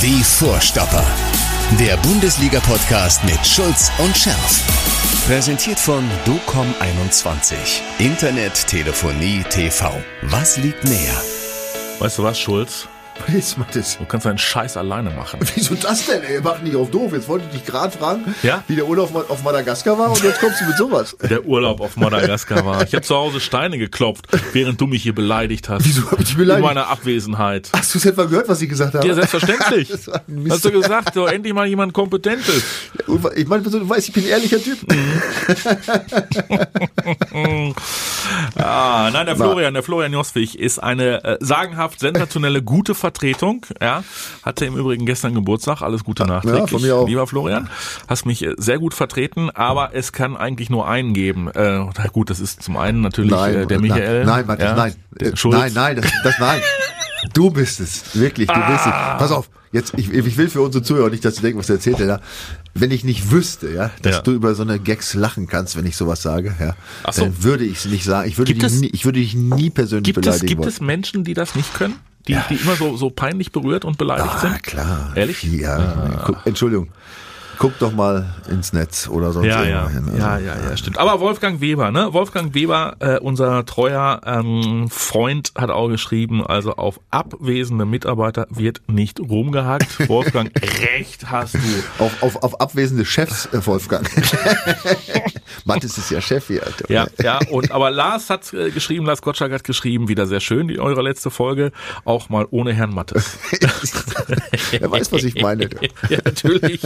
Die Vorstopper. Der Bundesliga-Podcast mit Schulz und Scherf. Präsentiert von DOCOM21. Internet, Telefonie, TV. Was liegt näher? Weißt du was, Schulz? Ist das? Du kannst deinen Scheiß alleine machen. Wieso das denn, ey? Mach nicht auf doof. Jetzt wollte ich dich gerade fragen, Ja? wie der Urlaub auf Madagaskar war und jetzt kommst du mit sowas. Der Urlaub auf Madagaskar war. Ich habe zu Hause Steine geklopft, während du mich hier beleidigt hast. Wieso hab ich dich beleidigt? In meiner Abwesenheit. Hast du es etwa gehört, was ich gesagt habe? Ja, selbstverständlich. Hast du gesagt, so endlich mal jemand Kompetentes. Ich meine, du weißt, ich bin ein ehrlicher Typ. Ah, nein, der Florian, der Florian Joswig ist eine äh, sagenhaft sensationelle, gute Vertretung. Ja, hatte im Übrigen gestern Geburtstag. Alles Gute nachträglich. von mir auch. Lieber Florian, hast mich äh, sehr gut vertreten, aber es kann eigentlich nur einen geben. Äh, gut, das ist zum einen natürlich äh, der Michael. Nein, nein, Matthias, ja, nein. Nein, nein, das, das nein. Du bist es. Wirklich, du bist es. Ah. Pass auf. Jetzt, ich, ich will für unsere Zuhörer nicht, dass sie denken, was erzählt er da. Wenn ich nicht wüsste, ja, dass Ja. du über so eine Gags lachen kannst, wenn ich sowas sage, ja, so. dann würde ich es nicht sagen. Ich würde, dich es- nie, ich würde dich nie persönlich Gibt es, beleidigen gibt wollen. es Menschen, die das nicht können? Die, die immer so, so peinlich berührt und beleidigt Ah, sind? klar. Ehrlich? Ja. Guck, Entschuldigung. Guck doch mal ins Netz oder sonst Ja, irgendwo ja, hin. Also, ja, ja, ja, stimmt. Aber Wolfgang Weber, ne? Wolfgang Weber, äh, unser treuer ähm, Freund, hat auch geschrieben, also auf abwesende Mitarbeiter wird nicht rumgehackt. Wolfgang, recht hast du. Auf, auf, auf abwesende Chefs, äh, Wolfgang. Mathis ist ja Chef hier. Alter. Ja, ja, und aber Lars hat äh, geschrieben, Lars Gottschalk hat geschrieben, wieder sehr schön, die eure letzte Folge, auch mal ohne Herrn Mattes. Er weiß, was ich meine. ja, natürlich.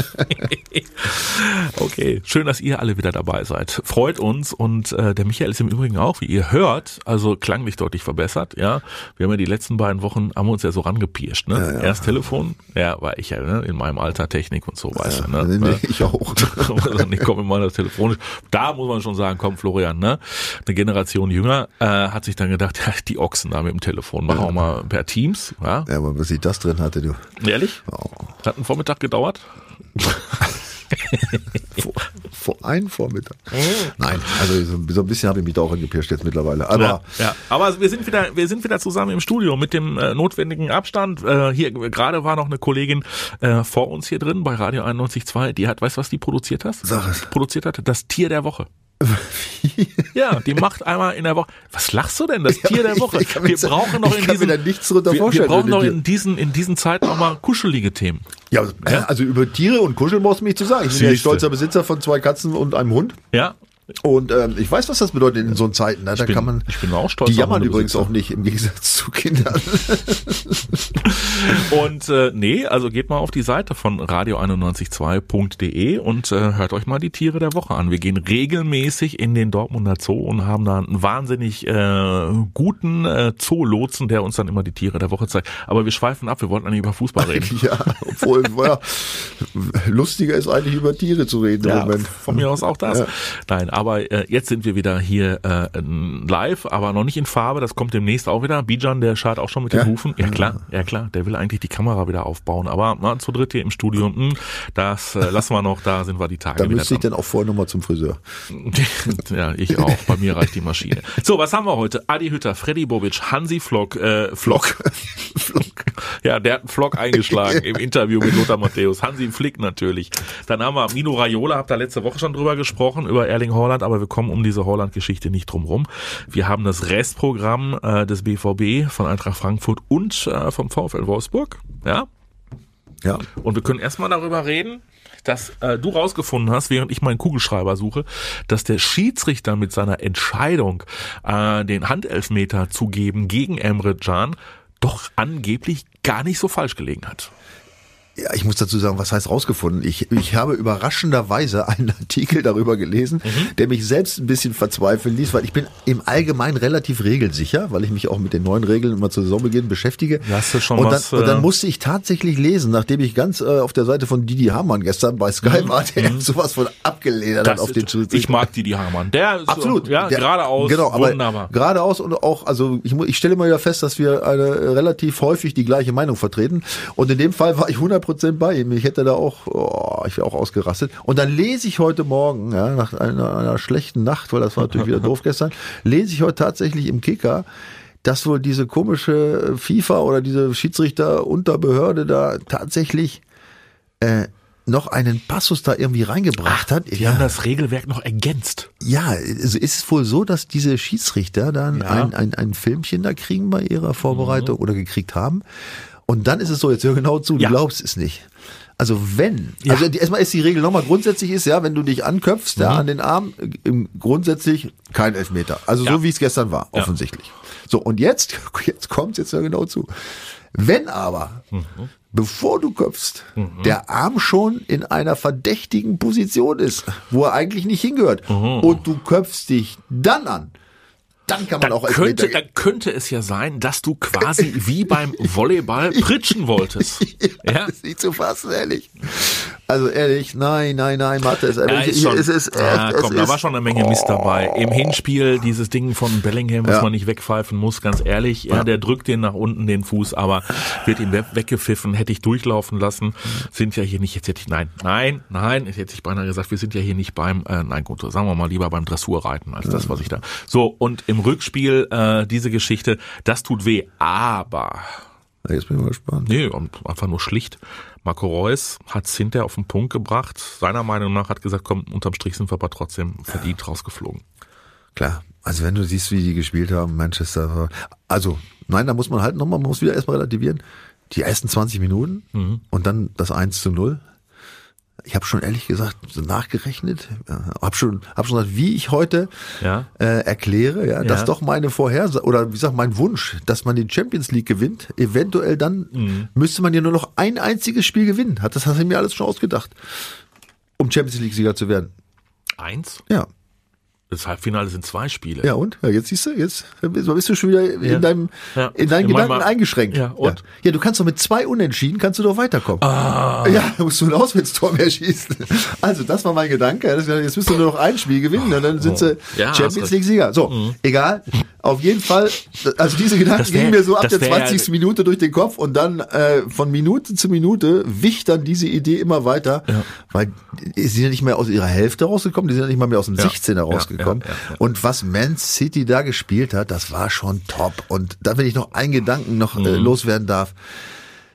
okay, schön, dass ihr alle wieder dabei seid. Freut uns und äh, der Michael ist im Übrigen auch, wie ihr hört, also klanglich deutlich verbessert. Ja, wir haben ja die letzten beiden Wochen haben wir uns ja so rangepirscht. Ne? Erst Telefon, ja, war ich ja ne? in meinem Alter Technik und so weißt du. Ne? Nee, ich auch. also nicht komm immer das telefonisch. Da muss man schon sagen, komm Florian, ne? Eine Generation jünger äh, hat sich dann gedacht, ja, die Ochsen da mit dem Telefon, machen wir mal per Teams, ja? Ja, aber was ich das drin hatte, du. Ehrlich? Hat einen Vormittag gedauert? Vor, vor einen Vormittag. Oh. Nein, also so, so ein bisschen habe ich mich da auch angepirscht jetzt mittlerweile. Aber Ja, ja. Aber wir sind wieder, wir sind wieder zusammen im Studio mit dem äh, notwendigen Abstand. Äh, hier gerade war noch eine Kollegin äh, vor uns hier drin bei Radio 91.2. Die hat, weißt du, was die produziert hat? Sag es. Produziert hat das Tier der Woche. Ja, die macht einmal in der Woche. Was lachst du denn? Das Tier der ich- Woche. ich mir wir jetzt- brauchen noch ich in diesen, wir, wir brauchen noch in diesen in diesen Zeiten auch mal kuschelige Themen. ja, also über Tiere und Kuscheln brauchst du mich zu sagen. Ich bin ja Siehste. stolzer Besitzer von zwei Katzen und einem Hund. Ja, Und ähm, ich weiß, was das bedeutet in so Zeiten. Ne? Da bin- kann man. ich bin auch stolz Die jammern übrigens auch nicht im Gegensatz zu Kindern. Und äh, nee, also geht mal auf die Seite von radio912.de und äh, hört euch mal die Tiere der Woche an. Wir gehen regelmäßig in den Dortmunder Zoo und haben da einen wahnsinnig äh, guten äh, Zoolotsen, der uns dann immer die Tiere der Woche zeigt. Aber wir schweifen ab, wir wollten eigentlich über Fußball reden. ja, obwohl ja, lustiger ist eigentlich über Tiere zu reden im Ja, Moment. von mir aus auch das. Ja. Nein, aber äh, jetzt sind wir wieder hier äh, live, aber noch nicht in Farbe. Das kommt demnächst auch wieder. Bijan, der schart auch schon mit den Ja? Hufen. Ja klar, ja klar. Der will eigentlich die Kamera wieder aufbauen. Aber na, zu dritt hier im Studio, mh, das äh, lassen wir noch. Da sind wir die Tage Da müsste ich dann auch vorher nochmal zum Friseur. ja, ich auch. Bei mir reicht die Maschine. So, was haben wir heute? Adi Hütter, Freddy Bobic, Hansi Flock, äh, Flock. Ja, der hat einen Flock eingeschlagen im Interview mit Lothar Matthäus. Hansi Flick natürlich. Dann haben wir Mino Raiola, habt da letzte Woche schon drüber gesprochen, über Erling Haaland, aber wir kommen um diese Haaland-Geschichte nicht drum rum. Wir haben das Restprogramm äh, des BVB von Eintracht Frankfurt und äh, vom VfL Wolfsburg. Ja, Ja. und wir können erstmal darüber reden, dass äh, du rausgefunden hast, während ich meinen Kugelschreiber suche, dass der Schiedsrichter mit seiner Entscheidung, äh, den Handelfmeter zu geben gegen Emre Can, doch angeblich gar nicht so falsch gelegen hat. Ja, ich muss dazu sagen, was heißt rausgefunden? Ich, ich habe überraschenderweise einen Artikel darüber gelesen, Mhm. der mich selbst ein bisschen verzweifeln ließ, weil ich bin im Allgemeinen relativ regelsicher, weil ich mich auch mit den neuen Regeln immer zu Saisonbeginn beschäftige. Da hast du schon und, was, dann, und äh, dann musste ich tatsächlich lesen, nachdem ich ganz äh, auf der Seite von Didi Hamann gestern bei Sky war, der sowas von abgeledert hat Mhm. Auf den Schiedsrichter. ich mag die Hamann. Der ist Absolut. So, ja, Der- geradeaus, genau, aber wunderbar. Geradeaus und auch, also ich, ich stelle mal wieder fest, dass wir eine, äh, relativ häufig die gleiche Meinung vertreten. Und in dem Fall war ich 100% bei ihm. Ich hätte da auch, oh, ich wäre auch ausgerastet. Und dann lese ich heute Morgen, ja, nach einer, einer schlechten Nacht, weil das war natürlich wieder doof gestern, lese ich heute tatsächlich im Kicker, dass wohl diese komische FIFA oder diese Schiedsrichter-Unterbehörde da tatsächlich äh, noch einen Passus da irgendwie reingebracht hat. Die haben das Regelwerk noch ergänzt. Ja, also ist es wohl so, dass diese Schiedsrichter dann Ja. ein, ein, ein Filmchen da kriegen bei ihrer Vorbereitung oder gekriegt haben. Und dann ist es so, jetzt hör genau zu, du Ja. glaubst es nicht. Also wenn, Ja. also erstmal ist die Regel nochmal grundsätzlich ist, ja, wenn du dich anköpfst, Mhm. ja, an den Arm, im- grundsätzlich kein Elfmeter. Also Ja. so wie es gestern war, offensichtlich. So, und jetzt, jetzt kommt's jetzt hör genau zu. Wenn aber, Mhm. bevor du köpfst, der Arm schon in einer verdächtigen Position ist, wo er eigentlich nicht hingehört, Mhm. und du köpfst dich dann an, dann kann man Dann auch könnte, dann könnte es ja sein, dass du quasi wie beim Volleyball pritschen wolltest. Ja? Das ist nicht zu fassen, ehrlich. Also ehrlich, nein, nein, nein, Mathe ist, Ja, ist schon, es ist ja, es komm, da ist, war schon eine Menge Mist dabei. Im Hinspiel dieses Ding von Bellingham, was Ja. man nicht wegpfeifen muss, ganz ehrlich. Ja, der drückt den nach unten den Fuß, aber wird ihm we- weggepfiffen, hätte ich durchlaufen lassen. Sind ja hier nicht, jetzt hätte ich, nein, nein, nein, jetzt hätte ich beinahe gesagt, wir sind ja hier nicht beim, äh, nein gut, sagen wir mal lieber beim Dressurreiten als das, was ich da. So, und im Rückspiel äh, diese Geschichte, das tut weh, aber Jetzt bin ich mal gespannt. Nee, und einfach nur schlicht. Marco Reus hat es hinterher auf den Punkt gebracht. Seiner Meinung nach hat gesagt, komm, unterm Strich sind wir aber trotzdem verdient rausgeflogen. Klar, also wenn du siehst, wie die gespielt haben, Manchester, also nein, da muss man halt nochmal, man muss wieder erstmal relativieren. Die ersten 20 Minuten Mhm. und dann das 1 zu 0. Ich habe schon ehrlich gesagt nachgerechnet, äh, habe schon, hab schon gesagt, wie ich heute Ja. äh, erkläre, ja, dass Ja. doch meine Vorhersage oder wie gesagt mein Wunsch, dass man die Champions League gewinnt, eventuell dann Mhm. müsste man ja nur noch ein einziges Spiel gewinnen. Hat das hast du mir alles schon ausgedacht, um Champions League Sieger zu werden. Eins? Ja, Das Halbfinale sind zwei Spiele. ja und? Ja, jetzt siehst du, jetzt bist du schon wieder Ja. in deinem Ja. in deinen In Gedanken eingeschränkt. Ja, und? Ja. du kannst doch mit zwei Unentschieden kannst du doch weiterkommen. Ah. Ja, da musst du ein Auswärtstor mehr schießen. Also das war mein Gedanke. Jetzt müsst du nur noch ein Spiel gewinnen und dann sind sie Oh. Hast Champions. Mhm. League Sieger. So, egal. Auf jeden Fall, also diese Gedanken wär- gingen mir so ab der wär- 20. Minute durch den Kopf und dann äh, von Minute zu Minute wich dann diese Idee immer weiter, weil sie sind ja nicht mehr aus ihrer Hälfte rausgekommen, die sind ja nicht mal mehr aus dem Ja. 16er Ja, rausgekommen. Ja, ja, ja. Und was Man City da gespielt hat, das war schon top. Und da, wenn ich noch einen Gedanken noch äh, loswerden darf,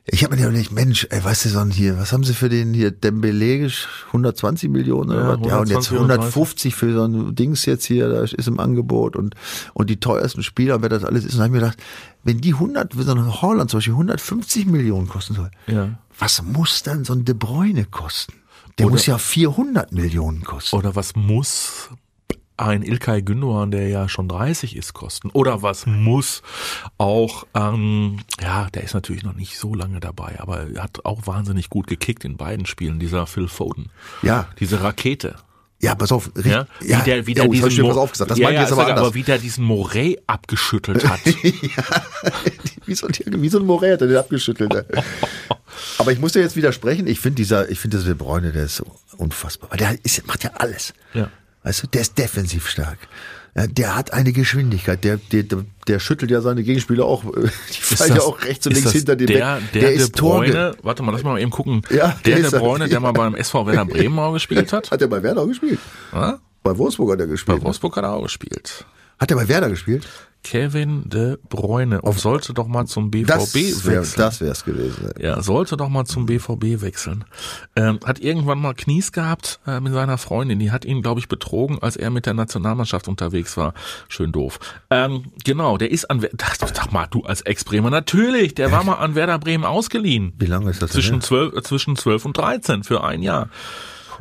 ich habe mir ja nicht, Mensch, ey, weißt du, so ein hier, was haben sie für den hier, Dembele, gesch- 120 Millionen oder Ja, was? Ja, und jetzt 120, 150 für so ein Dings jetzt hier, da ist im Angebot und, und die teuersten Spieler, wer das alles ist. Und da habe ich mir gedacht, wenn die 100, wenn so ein Holland zum Beispiel 150 Millionen kosten soll, Ja. was muss dann so ein De Bruyne kosten? Der Oder- muss ja 400 Millionen kosten. Oder was muss ein Ilkay Gündogan, der ja schon 30 ist, kosten? Oder was muss auch, ähm, ja, der ist natürlich noch nicht so lange dabei, aber er hat auch wahnsinnig gut gekickt in beiden Spielen, dieser Phil Foden. Ja. Diese Rakete. Ja, pass auf. richtig- Ja, wie der, wie der oh, hab diesen ich was aufgesagt. Das ja, ja, jetzt aber anders. aber wie der diesen Morey abgeschüttelt hat. wie, so, ein- wie so ein Morell hat er den abgeschüttelt. Aber ich muss dir jetzt widersprechen. Ich finde dieser, ich finde dieser De Bruyne, der ist so unfassbar. Weil der ist, macht ja alles. Ja. Weißt du, der ist defensiv stark. Ja, der hat eine Geschwindigkeit. Der, der, der, schüttelt ja seine Gegenspieler auch. äh, Die fallen ja auch rechts und links das hinter dem der, weg. Der, der De ist Torge. Bruyne, warte mal, lass mal eben gucken. Ja, der der De er. Bruyne, der mal beim SV Werder Bremen auch gespielt hat. Hat er bei Werder gespielt? Ja? Bei Wolfsburg hat er Bei gespielt. Wolfsburg hat er auch gespielt. Hat er bei Werder gespielt? Kevin De Bruyne und sollte doch mal zum BVB Das wäre wechseln. das wär's gewesen. ey. Ja, sollte doch mal zum BVB wechseln. Ähm, hat irgendwann mal Knies gehabt äh, mit seiner Freundin. Die hat ihn, glaube ich, betrogen, als er mit der Nationalmannschaft unterwegs war. Schön doof. Ähm, genau, der ist an... Wer- Sag, mal, du als Ex-Bremer, natürlich, der war mal an Werder Bremen ausgeliehen. Wie lange ist das denn Zwischen her? 12, äh, zwischen 12 und 13 für ein Jahr.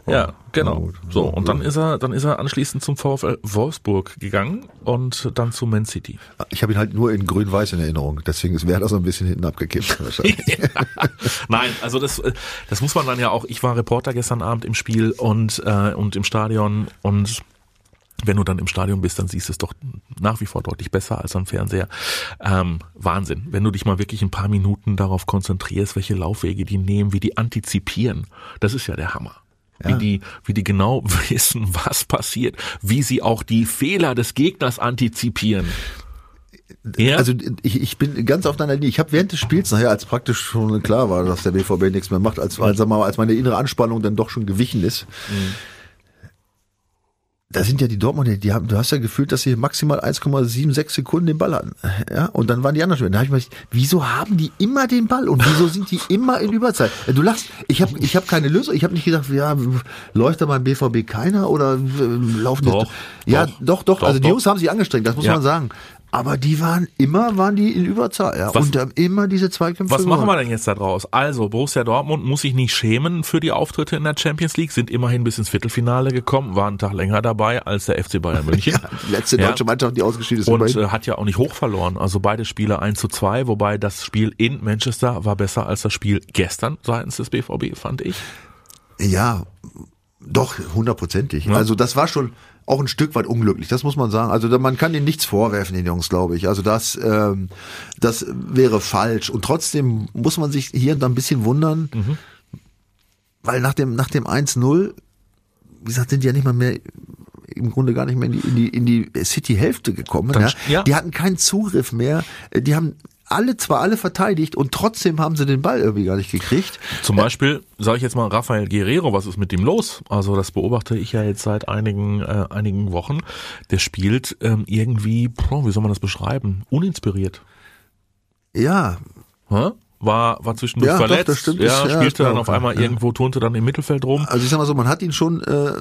Ja, genau. gut. So, und dann ist er, dann ist er anschließend zum VfL Wolfsburg gegangen und dann zu Man City. Ich habe ihn halt nur in grün-weiß in Erinnerung. Deswegen ist Werder so ein bisschen hinten abgekippt. Wahrscheinlich. Nein, also das, äh, das muss man dann ja auch. Ich war Reporter gestern Abend im Spiel und, äh, und im Stadion und wenn du dann im Stadion bist, dann siehst du es doch nach wie vor deutlich besser als am Fernseher. Ähm, Wahnsinn. Wenn du dich mal wirklich ein paar Minuten darauf konzentrierst, welche Laufwege die nehmen, wie die antizipieren, das ist ja der Hammer. Wie die, wie die genau wissen, was passiert, wie sie auch die Fehler des Gegners antizipieren. Ja? Also ich, ich bin ganz auf deiner Linie. Ich habe während des Spiels nachher, als praktisch schon klar war, dass der BVB nichts mehr macht, als, als, als meine innere Anspannung dann doch schon gewichen ist, da sind ja die Dortmunder, die haben, du hast ja gefühlt, dass sie maximal 1,76 Sekunden den Ball hatten. Ja, und dann waren die anderen Spieler. Da habe ich mir gedacht, wieso haben die immer den Ball und wieso sind die immer in Überzeit? Du lachst, ich habe ich hab keine Lösung. Ich habe nicht gedacht, ja, läuft da beim BVB keiner oder äh, laufen Doch, jetzt? Ja, doch, doch, doch. doch, also die doch. Jungs haben sich angestrengt, das muss Ja. man sagen. Aber die waren immer, waren die in Überzahl, ja. Was- und haben immer diese Zweikämpfe. Was machen wir denn jetzt da draus? Also, Borussia Dortmund muss sich nicht schämen für die Auftritte in der Champions League, sind immerhin bis ins Viertelfinale gekommen, waren einen Tag länger dabei als der FC Bayern München. Die letzte Ja. deutsche Mannschaft, die ausgeschieden ist. Und immerhin. äh, hat ja auch nicht hoch verloren. Also beide Spiele 1 zu 2, wobei das Spiel in Manchester war besser als das Spiel gestern seitens des BVB, fand ich. Ja, doch, hundertprozentig. Also das war schon auch ein Stück weit unglücklich, das muss man sagen. Also man kann ihnen nichts vorwerfen, den Jungs, glaube ich. Also das, ähm, das wäre falsch. Und trotzdem muss man sich hier und da ein bisschen wundern, weil nach dem, nach dem 1-0, wie gesagt, sind die ja nicht mal mehr im Grunde gar nicht mehr in die, in die, in die City-Hälfte gekommen. Dann- Ja? ja. Die hatten keinen Zugriff mehr. Die haben alle zwar alle verteidigt und trotzdem haben sie den Ball irgendwie gar nicht gekriegt. Zum Beispiel, sage ich jetzt mal, Rafael Guerrero, was ist mit dem los? Also das beobachte ich ja jetzt seit einigen, äh, einigen Wochen. Der spielt ähm, irgendwie, boah, wie soll man das beschreiben? Uninspiriert. Ja, Hä? War, war zwischendurch Ja, doch, verletzt, das stimmt. ja, ja, spielte dann auf einmal ja. irgendwo, turnte dann im Mittelfeld rum. Also ich sag mal so, man hat ihn schon äh,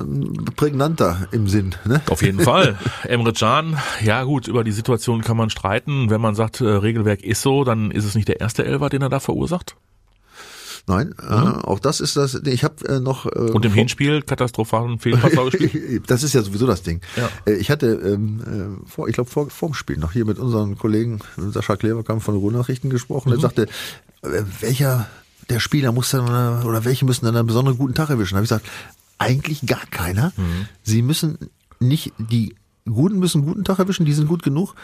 prägnanter im Sinn. Ne? Auf jeden Fall. Emre Can, ja gut, über die Situation kann man streiten. Wenn man sagt, äh, Regelwerk ist so, dann ist es nicht der erste Elfer, den er da verursacht. Nein, äh, auch das ist das. Ich habe äh, noch. Äh, Und im vor- Hinspiel katastrophalen Fehlpass gespielt. das ist ja sowieso das Ding. Ja. Äh, Ich hatte ähm, äh, vor, ich glaube vor vorm Spiel noch hier mit unseren Kollegen Sascha Kleverkamp von Ruhrnachrichten gesprochen. Mhm. Der sagte, äh, welcher der Spieler muss dann äh, oder welche müssen dann einen besonderen guten Tag erwischen? Da habe ich gesagt, eigentlich gar keiner. Mhm. Sie müssen nicht die Guten müssen einen guten Tag erwischen, die sind gut genug.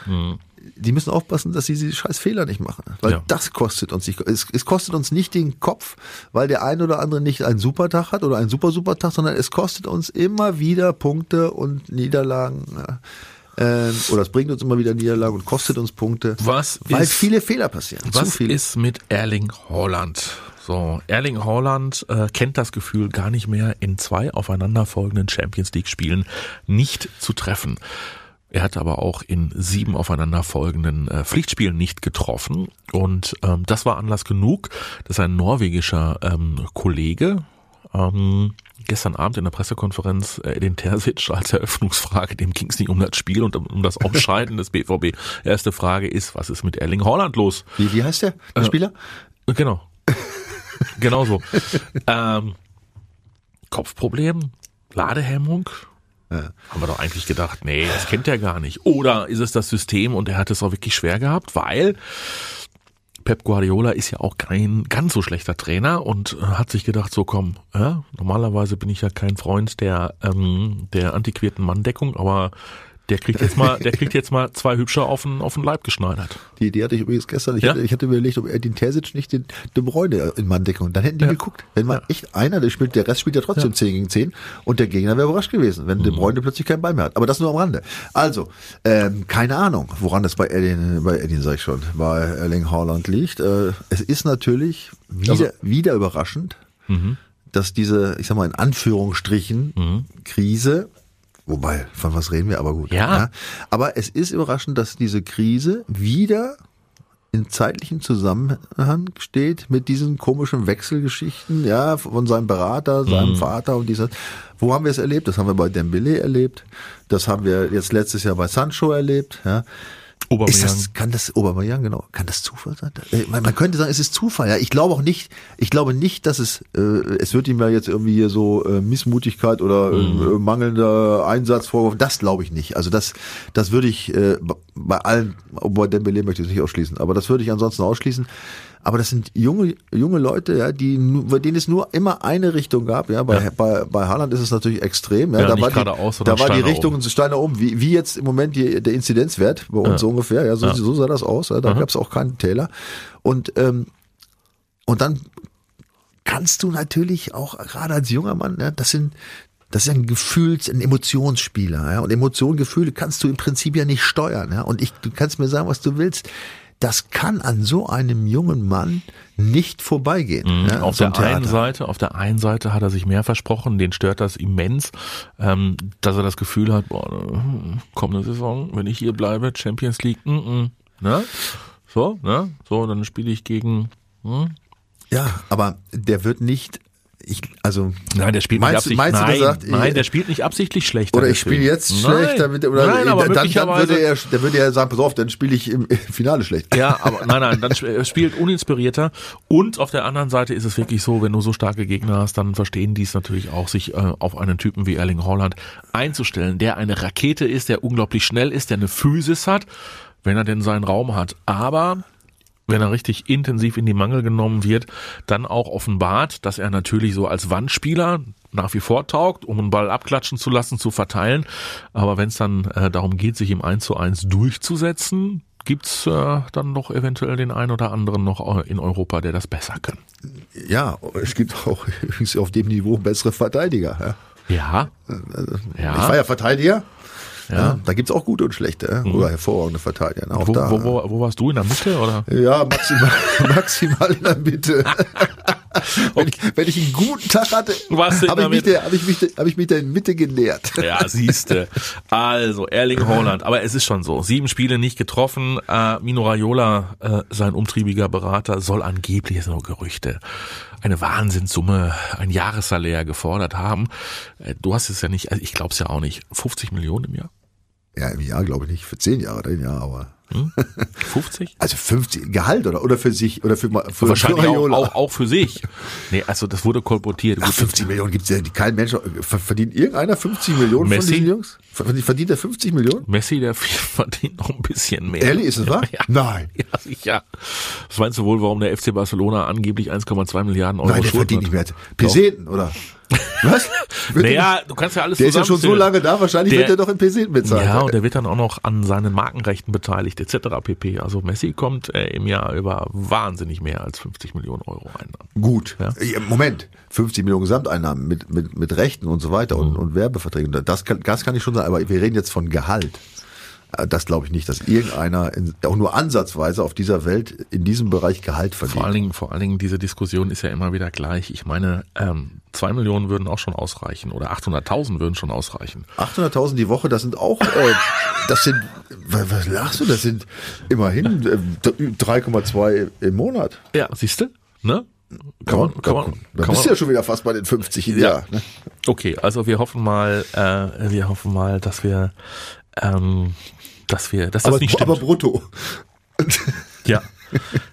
Die müssen aufpassen, dass sie diese scheiß Fehler nicht machen. Weil Ja. das kostet uns nicht. Es, es kostet uns nicht den Kopf, weil der ein oder andere nicht einen super Tag hat oder einen super super Tag, sondern es kostet uns immer wieder Punkte und Niederlagen. Ähm, oder es bringt uns immer wieder Niederlagen und kostet uns Punkte. Was weil ist- viele Fehler passieren. Was ist mit Erling Haaland? So, Erling Haaland äh, kennt das Gefühl gar nicht mehr in zwei aufeinanderfolgenden Champions League Spielen nicht zu treffen. Er hat aber auch in sieben aufeinanderfolgenden äh, Pflichtspielen nicht getroffen und ähm, das war Anlass genug, dass ein norwegischer ähm, Kollege ähm, gestern Abend in der Pressekonferenz äh, den Terzic als Eröffnungsfrage, dem ging es nicht um das Spiel und um, um das Ausscheiden des BVB. Erste Frage ist, was ist mit Erling Haaland los? Wie, wie heißt der, der Spieler? Genau. genau so. ähm, Kopfproblem, Ladehemmung. Haben wir doch eigentlich gedacht, nee, das kennt er gar nicht. Oder ist es das System und er hat es auch wirklich schwer gehabt, weil Pep Guardiola ist ja auch kein ganz so schlechter Trainer und äh, hat sich gedacht, so komm, ja, normalerweise bin ich ja kein Freund der, ähm, der antiquierten Manndeckung, aber der kriegt jetzt mal, der kriegt jetzt mal zwei Hübsche auf den, auf den Leib geschneidert. Die, die hatte ich übrigens gestern. Ich, Ja? hatte, ich hatte überlegt, ob er den Terzic nicht den De Bruyne in Manndeckung. Dann hätten die Ja. geguckt. Wenn man echt einer, der spielt, der Rest spielt ja trotzdem 10 gegen 10 und der Gegner wäre überrascht gewesen, wenn Mhm. De Bruyne plötzlich keinen Ball mehr hat. Aber das nur am Rande. Also, ähm, keine Ahnung, woran das bei Edin, bei Edin sag ich schon, bei Erling Haaland liegt. Äh, es ist natürlich wieder, Also- wieder überraschend, dass diese, ich sag mal in Anführungsstrichen, Krise Wobei, von was reden wir, aber gut. Ja. Aber es ist überraschend, dass diese Krise wieder in zeitlichem Zusammenhang steht mit diesen komischen Wechselgeschichten, ja, von seinem Berater, seinem Vater und dieser. Wo haben wir es erlebt? Das haben wir bei Dembele erlebt. Das haben wir jetzt letztes Jahr bei Sancho erlebt, ja. Ist Aubameyang. das, kann das, Aubameyang, genau, kann das Zufall sein? Äh, Man, man könnte sagen, es ist Zufall, ja. Ich glaube auch nicht, ich glaube nicht, dass es, äh, es wird ihm ja jetzt irgendwie hier so äh, Missmutigkeit oder äh, mangelnder Einsatz vorgeworfen. Das glaube ich nicht. Also das, das würde ich äh, bei allen, bei Dembele möchte ich es nicht ausschließen, aber das würde ich ansonsten ausschließen. Aber das sind junge, junge Leute, ja, die, bei denen es nur immer eine Richtung gab, ja. Bei, Ja. bei, bei Haaland ist es natürlich extrem, ja. Ja, da war die, geradeaus, da war die Richtung steil nach oben, wie, wie jetzt im Moment die, der Inzidenzwert bei uns so ungefähr, ja, so, Ja. so sah das aus, ja, da gab es auch keinen Täler. Und, ähm, und dann kannst du natürlich auch, gerade als junger Mann, ja, das sind, das ist ein Gefühls-, ein Emotionsspieler, ja, und Emotionen, Gefühle kannst du im Prinzip ja nicht steuern, ja, und ich, du kannst mir sagen, was du willst. Das kann an so einem jungen Mann nicht vorbeigehen. Mhm. ja, auf der ein einen. Seite, auf der einen Seite hat er sich mehr versprochen, den stört das immens, ähm, dass er das Gefühl hat, boah, äh, kommende Saison, wenn ich hier bleibe, Champions League, mm, mm, ne? So, ne? So, dann spiele ich gegen. Hm? Ja, aber der wird nicht, ich, also Nein, der spielt Meinst nicht absichtlich. meinst du, der nein, sagt, nein, ich- der spielt nicht absichtlich schlecht. oder ich spiele jetzt schlecht, damit oder nein, aber dann, dann würde er, dann würde er sagen, pass auf, dann spiele ich im, im Finale schlecht. Ja, aber nein, nein, dann sp- er spielt uninspirierter. Und auf der anderen Seite ist es wirklich so, wenn du so starke Gegner hast, dann verstehen die es natürlich auch, sich äh, auf einen Typen wie Erling Haaland einzustellen, der eine Rakete ist, der unglaublich schnell ist, der eine Physis hat, wenn er denn seinen Raum hat. Aber wenn er richtig intensiv in die Mangel genommen wird, dann auch offenbart, dass er natürlich so als Wandspieler nach wie vor taugt, um einen Ball abklatschen zu lassen, zu verteilen. Aber wenn es dann äh, darum geht, sich im 1 zu 1 durchzusetzen, gibt's äh, dann doch eventuell den einen oder anderen noch äh, in Europa, der das besser kann. Ja, es gibt auch übrigens auf dem Niveau bessere Verteidiger. Ja. Ja. Ich war ja Verteidiger. Ja, da gibt's auch gute und schlechte oder hervorragende Verteidiger. ne, Auch Wo, da. wo, wo, wo warst du in der Mitte oder? Ja, maximal, maximal in der Mitte. wenn, ich, wenn ich einen guten Tag hatte, habe ich, mich der- hab ich, mich hab ich mich der in Mitte genährt. Ja, siehste. Also, Erling Haaland. Aber es ist schon so. Sieben Spiele nicht getroffen. Äh, Mino Raiola, äh, sein umtriebiger Berater, soll angeblich, das sind nur Gerüchte, eine Wahnsinnssumme, ein Jahressalär gefordert haben. Äh, du hast es ja nicht, also ich glaube es ja auch nicht. 50 Millionen im Jahr? Ja, im Jahr glaube ich nicht, für zehn Jahre, dann ja, aber. 50? Also 50 Gehalt oder oder für sich oder für, für Wahrscheinlich für auch, auch, auch für sich. Nee, also das wurde kolportiert. Ach, Gut, 50 Millionen gibt's ja, die- kein Mensch, ver- verdient irgendeiner 50 Millionen Messi? von diesen Jungs? Verdient er 50 Millionen? Messi, der verdient noch ein bisschen mehr. Ehrlich, ist es wahr? Ja. Nein. Ja, sicher. Was meinst du wohl, warum der FC Barcelona angeblich 1,2 Milliarden Euro Nein, der verdient nicht hat? mehr. Peseten, oder? Was? Wird Naja, du kannst ja alles der ist ja schon so lange da, wahrscheinlich Der- wird er doch in Peseten bezahlt. Ja, und der wird dann auch noch an seinen Markenrechten beteiligt, etc. pp. Also Messi kommt äh, im Jahr über wahnsinnig mehr als 50 Millionen Euro Einnahmen. Gut. Ja. Ja, Moment. 50 Millionen Gesamteinnahmen mit, mit, mit Rechten und so weiter Mhm. und, und Werbeverträgen. Das kann, das kann ich schon sagen, aber wir reden jetzt von Gehalt. Äh, Das glaube ich nicht, dass irgendeiner in, auch nur ansatzweise auf dieser Welt in diesem Bereich Gehalt verdient. Vor allen Dingen, vor allen Dingen, diese Diskussion ist ja immer wieder gleich. Ich meine, ähm, zwei Millionen würden auch schon ausreichen oder 800.000 würden schon ausreichen. 800.000 die Woche, das sind auch, äh, das sind, was, was lachst du, das sind immerhin äh, 3,2 im Monat. Ja, siehst du? Ne? Kann man, kann man, Da bist du ja schon wieder fast bei den 50 im Ja. Jahr. Ne? Okay, also wir hoffen mal, äh, wir hoffen mal, dass wir, ähm, dass wir, dass das Aber, nicht stimmt. aber brutto. Ja.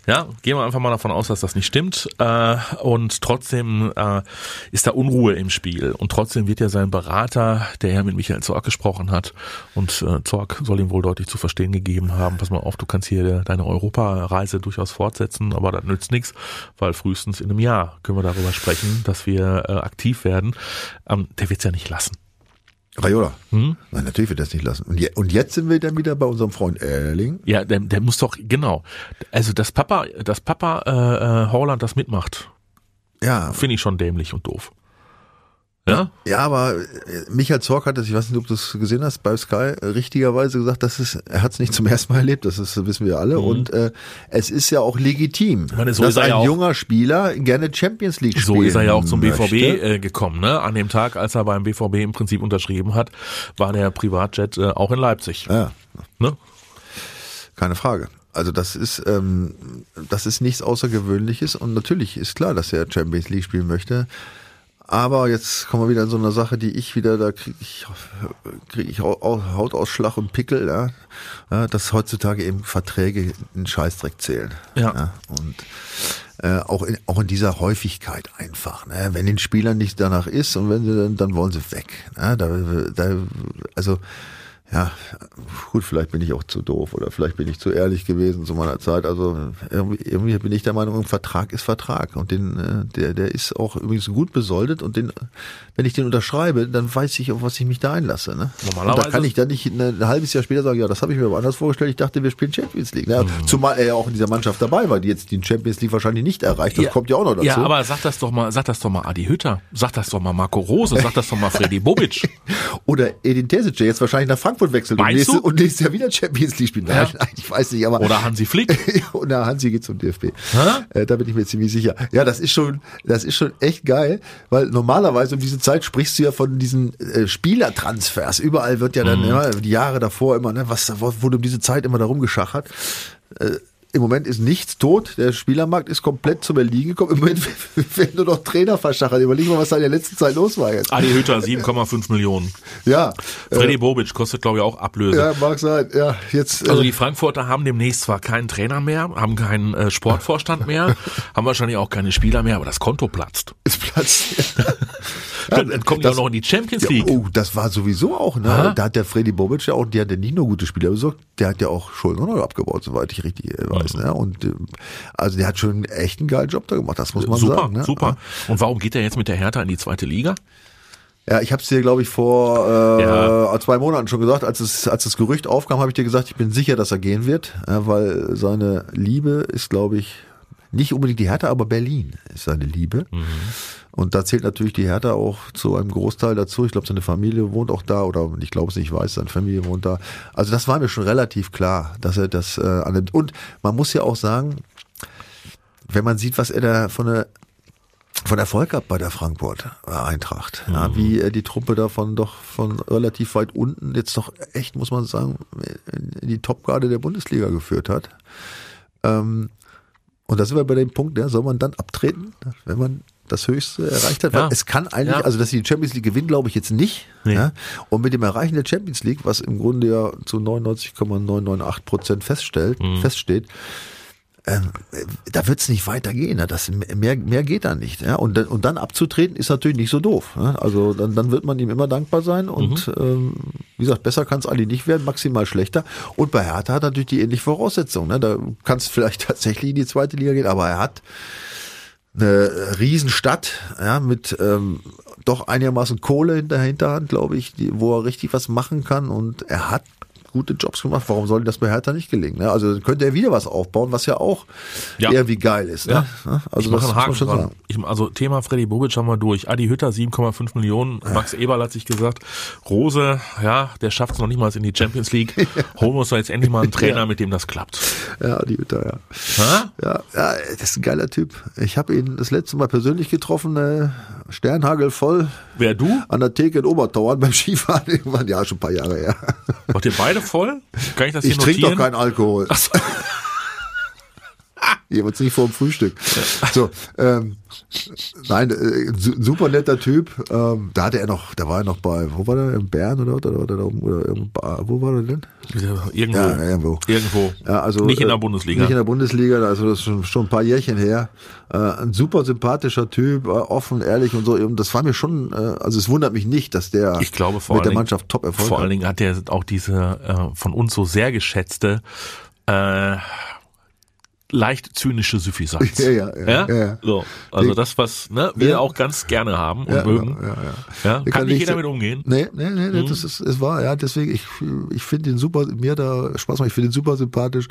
Ja, gehen wir einfach mal davon aus, dass das nicht stimmt. Äh, und trotzdem äh, ist da Unruhe im Spiel. Und trotzdem wird ja sein Berater, der ja mit Michael Zorg gesprochen hat, und äh, Zorg soll ihm wohl deutlich zu verstehen gegeben haben, pass mal auf, du kannst hier deine Europareise durchaus fortsetzen, aber das nützt nichts, weil frühestens in einem Jahr können wir darüber sprechen, dass wir äh, aktiv werden. Ähm, der wird's ja nicht lassen. Raiola. Hm? Nein, natürlich wird er das nicht lassen. Und, je, und jetzt sind wir dann wieder bei unserem Freund Erling. Ja, der, der muss doch, genau. Also, dass Papa, dass Papa äh, äh, Holland das mitmacht, Ja, finde ich schon dämlich und doof. Ja? Ja, aber äh, Michael Zorc hat das, ich weiß nicht, ob du es gesehen hast, bei Sky äh, richtigerweise gesagt, das ist, er hat es nicht zum ersten Mal erlebt, das ist, wissen wir alle. Und äh, es ist ja auch legitim, Mhm. meine, so dass ist ein ja junger Spieler gerne Champions League spielen So ist er ja auch zum BVB möchte. äh, gekommen, ne? An dem Tag, als er beim BVB im Prinzip unterschrieben hat, war der Privatjet äh, auch in Leipzig. Ja, Ne? keine Frage. Also das ist, ähm, das ist nichts Außergewöhnliches und natürlich ist klar, dass er Champions League spielen möchte. Aber jetzt kommen wir wieder in so eine Sache, die ich wieder, da kriege ich, krieg ich Au- Au- Hautausschlag und Pickel, ja, ja, dass heutzutage eben Verträge in Scheißdreck zählen. Ja. und äh, auch, in, auch in dieser Häufigkeit einfach. Ne? Wenn den Spielern nicht danach ist und wenn sie dann, dann wollen sie weg. Ne? Da, da, also ja, gut, vielleicht bin ich auch zu doof oder vielleicht bin ich zu ehrlich gewesen zu meiner Zeit. Also irgendwie, irgendwie bin ich der Meinung, ein Vertrag ist Vertrag und den, äh, der, der ist auch übrigens gut besoldet und den, wenn ich den unterschreibe, dann weiß ich, auf was ich mich da einlasse. Ne? Und da Normalerweise- kann ich dann nicht ein, halbes Jahr später sagen, ja, das habe ich mir aber anders vorgestellt. Ich dachte, wir spielen Champions League. Ne? Zumal er ja auch in dieser Mannschaft dabei war, die jetzt die Champions League wahrscheinlich nicht erreicht. Das kommt ja auch noch dazu. Ja, aber sag das doch mal, sag das doch mal Adi Hütter, sag das doch mal Marco Rose, sag das doch mal Freddy Bobic. Oder Edin Terzic, der jetzt wahrscheinlich nach Frankfurt Frankfurt wechselt und nächstes, und nächstes Jahr wieder Champions League spielt. Nein, Ja. nein, ich weiß nicht, aber Oder Hansi Flick. na, Hansi geht zum DFB. Äh, da bin ich mir ziemlich sicher. Ja, das ist schon, das ist schon echt geil, weil normalerweise um diese Zeit sprichst du ja von diesen äh, Spielertransfers. Überall wird ja dann immer die Jahre davor immer, ne, was wurde um diese Zeit immer darum geschachert. Äh, im Moment ist nichts tot. Der Spielermarkt ist komplett zum Erliegen gekommen. Im Moment werden nur noch Trainer verschachert. Überleg mal, was da in der letzten Zeit los war jetzt. Adi Hütter 7,5 Millionen. Ja, Freddy Bobic kostet, glaube ich, auch Ablöse. ja, mag sein. Ja, jetzt. Also äh, die Frankfurter haben demnächst zwar keinen Trainer mehr, haben keinen äh, Sportvorstand mehr, haben wahrscheinlich auch keine Spieler mehr, aber das Konto platzt. ist Platz. Dann, dann kommen die das- auch noch in die Champions Ja, League. oh, das war sowieso auch, ne? Aha. Da hat der Freddy Bobic ja auch, der hat ja nicht nur gute Spieler besorgt, der hat ja auch Schulden noch abgebaut, soweit ich richtig äh, weiß, ne? Und äh, also der hat schon echt einen geilen Job da gemacht, das muss man super, sagen. Ne? super. Und warum geht er jetzt mit der Hertha in die zweite Liga? Ja, ich habe es dir, glaube ich, vor äh, Ja. zwei Monaten schon gesagt, als es als das Gerücht aufkam, habe ich dir gesagt, ich bin sicher, dass er gehen wird, ja, weil seine Liebe ist, glaube ich, nicht unbedingt die Hertha, aber Berlin ist seine Liebe. Und da zählt natürlich die Hertha auch zu einem Großteil dazu. Ich glaube, seine Familie wohnt auch da oder ich glaube es nicht, ich weiß, seine Familie wohnt da. Also das war mir schon relativ klar, dass er das äh, annimmt. Und man muss ja auch sagen, wenn man sieht, was er da von der von Erfolg hat bei der Frankfurt äh, Eintracht. Ja, wie er die Truppe davon doch von relativ weit unten jetzt doch echt, muss man sagen, in die Topgarde der Bundesliga geführt hat. Ähm, und da sind wir bei dem Punkt, ja, soll man dann abtreten, wenn man das Höchste erreicht hat? Ja. Weil es kann eigentlich, Ja. also dass sie die Champions League gewinnen, glaube ich jetzt nicht. Nee. Ja? Und mit dem Erreichen der Champions League, was im Grunde ja zu 99,998 Prozent feststellt, Mhm. feststeht, ähm, äh, da wird es nicht weitergehen. Ne? Das, mehr, mehr geht da nicht. Ja? Und, dann- und dann abzutreten ist natürlich nicht so doof. Ne? Also dann, dann wird man ihm immer dankbar sein. Und Mhm. ähm, wie gesagt, besser kann es eigentlich nicht werden, maximal schlechter. Und bei Hertha hat er natürlich die ähnliche Voraussetzung. Ne? Da kann es vielleicht tatsächlich in die zweite Liga gehen, aber er hat eine Riesenstadt, ja, mit ähm, doch einigermaßen Kohle in der Hinterhand, glaube ich, die, wo er richtig was machen kann. Und er hat gute Jobs gemacht. Warum soll das bei Hertha nicht gelingen? Ne? Also könnte er wieder was aufbauen, was ja auch Ja. irgendwie geil ist. Ja. Ne? Also ich das einen muss man. Ich, also Thema Freddy Bobic haben wir durch. Adi Hütter 7,5 Millionen. Max Eberl hat sich gesagt, Rose, ja, der schafft es noch nicht mal in die Champions League. Holen wir uns da jetzt endlich mal einen Trainer, mit dem das klappt. Ja, die Hütter, ja. Ja, ja, das ist ein geiler Typ. Ich habe ihn das letzte Mal persönlich getroffen, äh, Sternhagel voll Wer du? an der Theke in Obertauern beim Skifahren. Irgendwann, ja, schon ein paar Jahre her. Wart ihr beide voll? Kann ich das hier Ich trinke doch notieren? keinen Alkohol. Ach so. Jeweils nicht vor dem Frühstück. So, ähm, nein, äh, su- super netter Typ. Ähm, da hatte er noch, da war er noch bei, wo war der? In Bern oder oder oder, oder, oder irgendwo- wo war er denn? Irgendwo. Ja, irgendwo. Irgendwo. Ja, also Nicht in der äh, Bundesliga. Nicht in der Bundesliga, also das ist schon, schon ein paar Jährchen her. Äh, ein super sympathischer Typ, äh, offen, ehrlich und so. Und das war mir schon, äh, also es wundert mich nicht, dass der Ich glaube vor mit der Dingen- Mannschaft top Erfolg Vor hat. allen Dingen hat er auch diese äh, von uns so sehr geschätzte äh, leicht zynische Suffisanz. Ja, ja, ja, ja, ja. So, also Nee. das, was ne, wir Ja. auch ganz gerne haben und mögen. ja, ja, Der kann nicht jeder mit umgehen. Nee, nee, nee, Mhm. nee das ist, es war, ja, deswegen, ich, ich finde ihn super, mir da Spaß macht, ich finde ihn super sympathisch.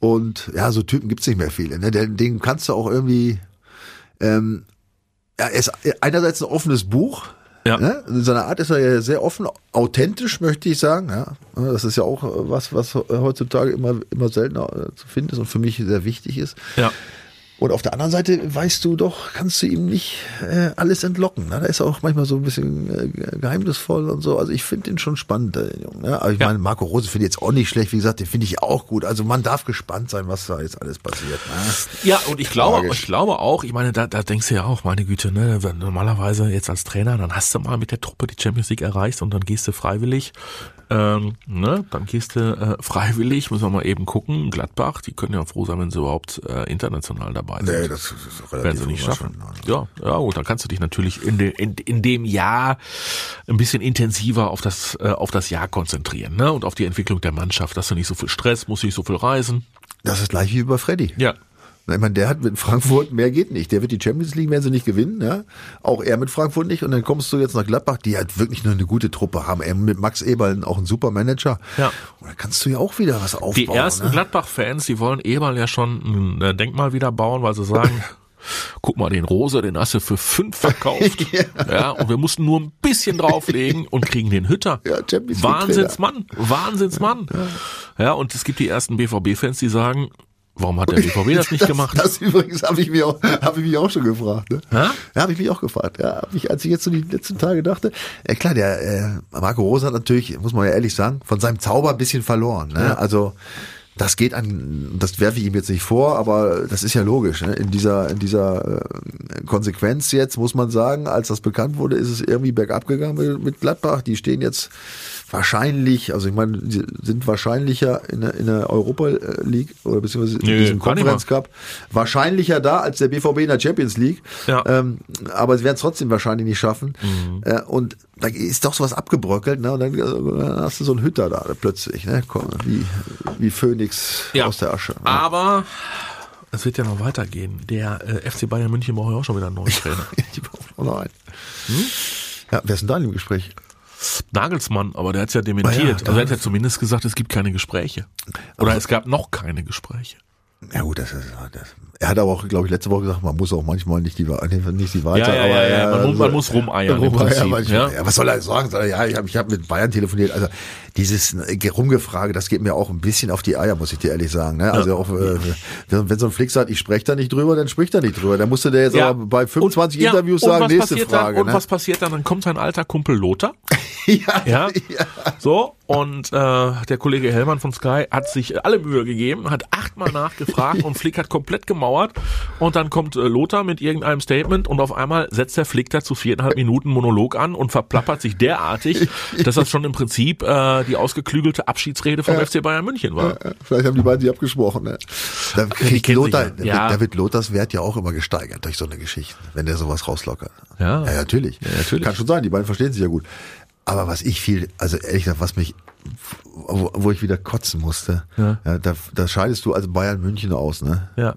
Und ja, so Typen gibt's nicht mehr viele, ne? Den, den kannst du auch irgendwie, ähm, ja, er ist einerseits ein offenes Buch, Ja. Ne? In seiner Art ist er ja sehr offen, authentisch, möchte ich sagen. Ja, das ist ja auch äh, was, was heutzutage immer, immer seltener äh, zu finden ist und für mich sehr wichtig ist. Ja. Und auf der anderen Seite weißt du doch, kannst du ihm nicht äh, alles entlocken. Ne? Da ist er auch manchmal so ein bisschen äh, geheimnisvoll und so. Also ich finde den schon spannend, der Junge. Ne? Aber ich Ja. meine, Marco Rose finde ich jetzt auch nicht schlecht. Wie gesagt, den finde ich auch gut. Also man darf gespannt sein, was da jetzt alles passiert. Ne? Ja, und ich glaube, Tragisch. ich glaube auch, ich meine, da, da denkst du ja auch, meine Güte, ne, normalerweise jetzt als Trainer, dann hast du mal mit der Truppe die Champions League erreicht und dann gehst du freiwillig, ähm, ne, dann gehst du äh, freiwillig, müssen wir mal eben gucken, Gladbach, die können ja froh sein, wenn sie überhaupt äh, international dabei sind. Nee, das ist relativ werden sie nicht schaffen. unwahrscheinlich. Ja, ja, gut, dann kannst du dich natürlich in, de, in, in dem Jahr ein bisschen intensiver auf das, äh, auf das Jahr konzentrieren, ne, und auf die Entwicklung der Mannschaft, dass du nicht so viel Stress, musst nicht so viel reisen. Das ist gleich wie bei Freddy. Ja. Ich meine, der hat mit Frankfurt, mehr geht nicht. Der wird die Champions League, werden sie nicht gewinnen, ja. Auch er mit Frankfurt nicht. Und dann kommst du jetzt nach Gladbach, die halt wirklich nur eine gute Truppe haben. Er mit Max Eberl auch ein super Manager. Ja. Und da kannst du ja auch wieder was aufbauen. Die ersten ne? Gladbach-Fans, die wollen Eberl ja schon ein äh, Denkmal wieder bauen, weil sie sagen, guck mal, den Rose, den hast du für fünf verkauft. Ja. ja. und wir mussten nur ein bisschen drauflegen und kriegen den Hütter. Ja, Champions League Wahnsinnsmann, Wahnsinnsmann. Ja, und es gibt die ersten BVB-Fans, die sagen, warum hat der BVB das nicht gemacht? Das übrigens habe ich, mir auch- hab ich mich auch schon gefragt. Ne? Hä? Ja, habe ich mich auch gefragt. Ja, hab ich, als ich jetzt so die letzten Tage dachte, äh, klar, der äh, Marco Rose hat natürlich, muss man ja ehrlich sagen, von seinem Zauber ein bisschen verloren. Ne? Also das geht an, das werfe ich ihm jetzt nicht vor, aber das ist ja logisch. Ne? In dieser, in dieser äh, Konsequenz jetzt muss man sagen, als das bekannt wurde, ist es irgendwie bergab gegangen mit, mit Gladbach. Die stehen jetzt wahrscheinlich, also ich meine, sie sind wahrscheinlicher in der, in der Europa League oder beziehungsweise in Nö, diesem Conference Cup wahrscheinlicher da als der BVB in der Champions League. Ja. Ähm, aber sie werden es trotzdem wahrscheinlich nicht schaffen. Mhm. Äh, und da ist doch sowas abgebröckelt, ne? Und dann, dann hast du so einen Hütter da plötzlich, ne? Komm, Wie, wie Phönix Ja. aus der Asche. Ne? Aber es wird ja noch weitergehen. Der äh, FC Bayern München braucht ja auch schon wieder einen neuen Trainer. Die brauchen auch noch einen. Hm? Ja, wer ist denn da im Gespräch? Nagelsmann, aber der hat es ja dementiert. Ja, also er hat ja zumindest gesagt, es gibt keine Gespräche. Oder es gab noch keine Gespräche. Ja gut, das ist das. Er hat aber auch, glaube ich, letzte Woche gesagt, man muss auch manchmal nicht die, nicht die weiter. Ja, ja, aber ja, man muss- man muss rumeiern ja. was soll er sagen? Soll er, ja, ich habe ich hab mit Bayern telefoniert. Also dieses äh, Rumgefrage, das geht mir auch ein bisschen auf die Eier, muss ich dir ehrlich sagen. Ne? Also auch, äh, wenn, so ein Flick sagt, ich spreche da nicht drüber, dann spricht er nicht drüber. Da musste der jetzt aber bei 25 Und- Interviews und sagen, nächste Frage. Dann, und ne? was passiert dann? Dann kommt sein alter Kumpel Lothar. ja, Ja, so. Und äh, der Kollege Hellmann von Sky hat sich alle Mühe gegeben, hat achtmal nachgefragt und Flick hat komplett gemauert. Und dann kommt äh, Lothar mit irgendeinem Statement und auf einmal setzt der Flick da zu viereinhalb Minuten Monolog an und verplappert sich derartig, dass das schon im Prinzip äh, die ausgeklügelte Abschiedsrede vom FC Bayern München war. Vielleicht haben die beiden sich abgesprochen. Ne? Da, kriegt kennen sich Lothar, ja. Ja. wird, da wird Lothars Wert ja auch immer gesteigert durch so eine Geschichte, wenn der sowas rauslockert. Ja. ja natürlich. Ja, natürlich. Kann schon sein, die beiden verstehen sich ja gut. Aber was ich viel, also ehrlich gesagt, was mich, wo, wo ich wieder kotzen musste, Ja. ja. da, da scheidest du also Bayern München aus, ne? Ja.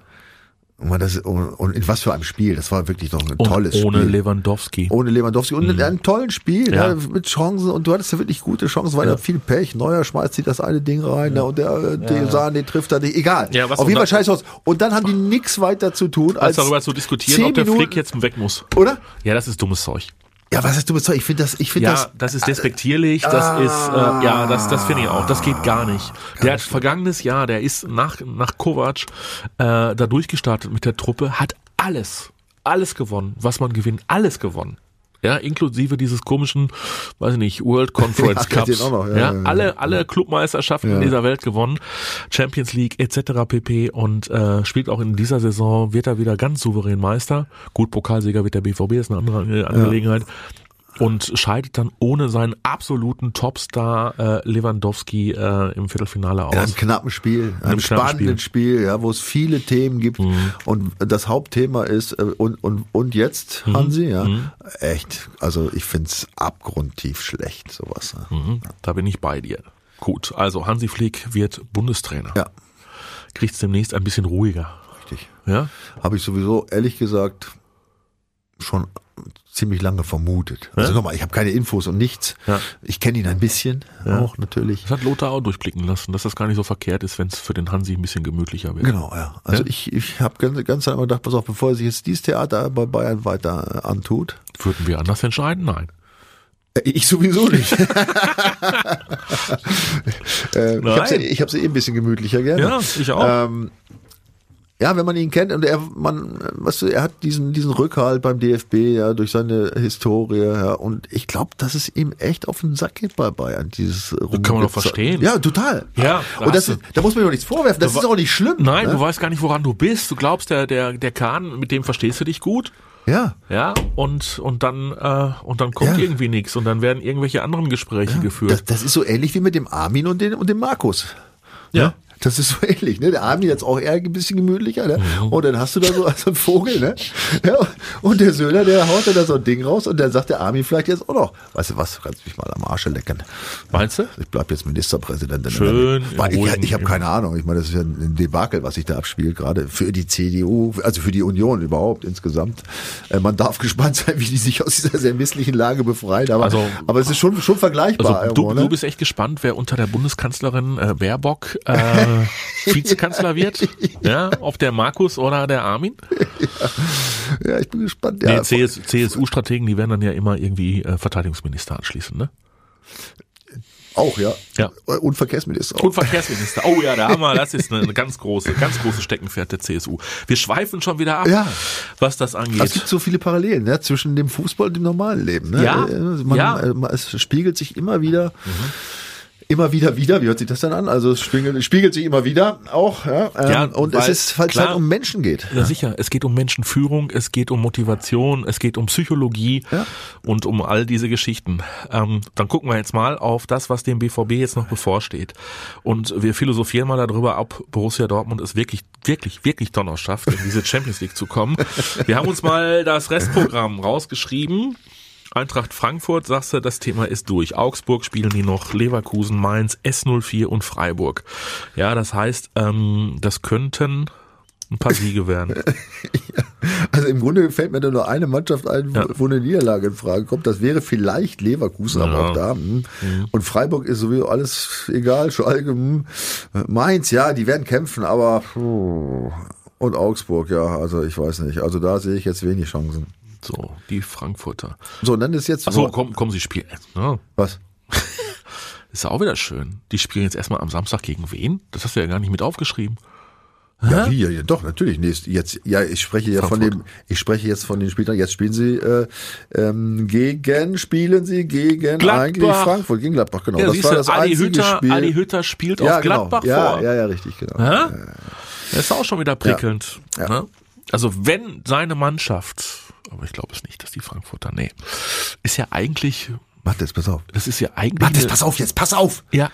Und, das, und, in was für einem Spiel, das war wirklich doch ein Und tolles ohne Spiel. Lewandowski. Ohne Lewandowski und in einem tollen Spiel, Ja. ja. mit Chancen und du hattest ja wirklich gute Chancen, weil Ja. ja. viel Pech. Neuer schmeißt sich das eine Ding rein ne, und der, äh, den Sahne, den trifft er nicht. Egal. Ja, was Auf und jeden Fall dann- scheiß aus. Und dann haben die nichts weiter zu tun, als als darüber zu diskutieren, ob der Minuten- Flick jetzt weg muss. Oder? Ja, das ist dummes Zeug. Ja, was hast du bezeugt? Ich finde das, ich finde Ja, das, das, ist despektierlich, das ist, äh, ja, das, das finde ich auch, das geht gar nicht. Der hat vergangenes Jahr, der ist nach, nach Kovac, äh, da durchgestartet mit der Truppe, hat alles, alles gewonnen, was man gewinnt, alles gewonnen. Ja, inklusive dieses komischen, weiß ich nicht, World Conference Ja, Cups. noch, ja, ja, ja, ja. alle, alle Clubmeisterschaften in dieser Welt gewonnen, Champions League etc. pp. Und äh, spielt auch in dieser Saison, wird er wieder ganz souverän Meister. Gut, Pokalsieger wird der BVB, ist eine andere äh, Angelegenheit. Und scheidet dann ohne seinen absoluten Topstar äh, Lewandowski äh, im Viertelfinale aus. in einem knappen Spiel, einem, spannenden Spiel, ja, wo es viele Themen gibt Mhm. und das Hauptthema ist äh, und und und jetzt Mhm. Hansi, ja, echt, also ich find's abgrundtief schlecht sowas. Mhm, da bin ich bei dir. Gut, also Hansi Flick wird Bundestrainer. ja, Kriegt's demnächst ein bisschen ruhiger. richtig. Ja? Habe ich sowieso ehrlich gesagt schon ziemlich lange vermutet. Also Ja? nochmal, ich habe keine Infos und nichts. Ja. Ich kenne ihn ein bisschen auch natürlich. Das hat Lothar auch durchblicken lassen, dass das gar nicht so verkehrt ist, wenn es für den Hansi ein bisschen gemütlicher wird. Genau, ja. Also Ja? ich, ich habe ganz, ganz einmal gedacht, pass auf, bevor er sich jetzt dieses Theater bei Bayern weiter äh, antut. Würden wir anders entscheiden? Nein. Äh, Ich sowieso nicht. äh, ich habe ja, hab's ja eh ein bisschen gemütlicher gerne. Ja, ich auch. Ähm, ja, wenn man ihn kennt und er, man, weißt du, er hat diesen, diesen Rückhalt beim DFB, ja, durch seine Historie, ja, und ich glaube, dass es ihm echt auf den Sack geht bei Bayern, dieses kann man doch verstehen. Ja, total. Ja, da und das ist, da muss man doch nichts vorwerfen, das Da ist auch nicht schlimm. Nein, ne? du weißt gar nicht, woran du bist. Du glaubst, der, der, der Kahn, mit dem verstehst du dich gut. Ja. Ja, und, und dann, äh, und dann kommt Ja. irgendwie nichts und dann werden irgendwelche anderen Gespräche Das, geführt. das ist so ähnlich wie mit dem Armin und, den, und dem Markus. Ja. Das ist so ähnlich, ne? Der Armin jetzt auch eher ein bisschen gemütlicher, ne? Mhm. Und dann hast du da so so einen Vogel, ne? Ja, und der Söhler, der haut dann da so ein Ding raus und dann sagt der Armin vielleicht jetzt auch noch, weißt du was, du kannst mich mal am Arsche lecken. Meinst du? Ich bleib jetzt Ministerpräsident. Schön, Weil ich, ich habe keine Ahnung. Ich meine, das ist ja ein Debakel, was sich da abspielt, gerade für die CDU, also für die Union überhaupt insgesamt. Äh, Man darf gespannt sein, wie die sich aus dieser sehr misslichen Lage befreien. Aber, Also- aber es ist schon, schon vergleichbar. Also du, irgendwo, ne? du bist echt gespannt, wer unter der Bundeskanzlerin äh, Baerbock äh, äh, Vizekanzler wird. Ja, ob der Markus oder der Armin. Ja, ich bin gespannt. Nee, Ja, CS, CSU-Strategen, die werden dann ja immer irgendwie äh, Verteidigungsminister anschließen, ne? auch, ja. Ja. Und Verkehrsminister. auch. Und Verkehrsminister. Oh ja, da haben wir, das ist eine ganz große, ganz große Steckenpferd der CSU. Wir schweifen schon wieder ab, Ja. was das Es angeht. gibt so viele Parallelen ne, zwischen dem Fußball und dem normalen Leben. Ne? Ja, Äh, Man, ja. äh, Es spiegelt sich immer wieder, immer wieder wieder. Wie hört sich das dann an? Also es spiegelt, spiegelt sich immer wieder auch. Ja, ähm, Ja, und es ist, weil es halt um Menschen geht. Ja, sicher. Es geht um Menschenführung, es geht um Motivation, es geht um Psychologie Ja. und um all diese Geschichten. Ähm, dann gucken wir jetzt mal auf das, was dem BVB jetzt noch bevorsteht. Und wir philosophieren mal darüber, ob Borussia Dortmund es wirklich, wirklich, wirklich Donner schafft, in diese Champions League zu kommen. Wir haben uns mal das Restprogramm rausgeschrieben. Eintracht Frankfurt, sagst du, das Thema ist durch. Augsburg spielen die noch, Leverkusen, Mainz, S04 und Freiburg. Ja, das heißt, ähm, das könnten ein paar Siege werden. Also im Grunde fällt mir da nur eine Mannschaft ein, Ja. wo eine Niederlage in Frage kommt. Das wäre vielleicht Leverkusen, aber Ja. auch da. hm. Und Freiburg ist sowieso alles egal. Schalke, hm. Mainz, ja, die werden kämpfen, aber und Augsburg, ja, also ich weiß nicht. Also da sehe ich jetzt wenig Chancen. So, die Frankfurter. So, und dann ist jetzt Achso, komm, komm, sie spielen. Ne? was? Ist ja auch wieder schön. Die spielen jetzt erstmal am Samstag gegen wen? Das hast du ja gar nicht mit aufgeschrieben. Ja, wie, ja, ja, doch, natürlich. Nee, jetzt, ja, ich spreche ja von Frankfurt. dem, ich spreche jetzt von den Spielern. Jetzt spielen sie äh, ähm, gegen, spielen sie gegen Gladbach. eigentlich Frankfurt, gegen Gladbach, genau. Ja, das war du, das Adi einzige Hütter, Spiel. Adi Hütter spielt ja, auf Gladbach genau. ja, vor. Ja, ja, richtig, genau. Hä? Das ist auch schon wieder prickelnd. Ja. Ne? Also wenn seine Mannschaft, aber ich glaube es nicht, dass die Frankfurter, nee, ist ja eigentlich, jetzt, pass auf. das ist ja eigentlich, eine- pass auf jetzt, pass auf. ja,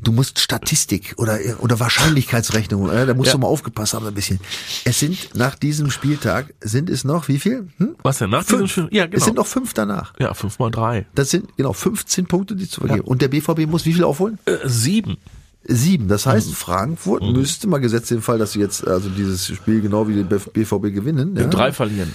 Du musst Statistik oder, oder Wahrscheinlichkeitsrechnung, äh, da musst Ja. du mal aufgepasst haben ein bisschen. Es sind nach diesem Spieltag, sind es noch, wie viel? Hm? was denn nach diesem Fünf. Spiel? Ja, genau. Es sind noch fünf danach. ja, fünf mal drei. Das sind genau 15 Punkte, die zu vergeben. Und der BVB muss wie viel aufholen? Äh, sieben. Sieben. Das Mhm. heißt, Frankfurt müsste mal gesetzt den Fall, dass sie jetzt also dieses Spiel genau wie den BVB gewinnen. Ja? Drei verlieren.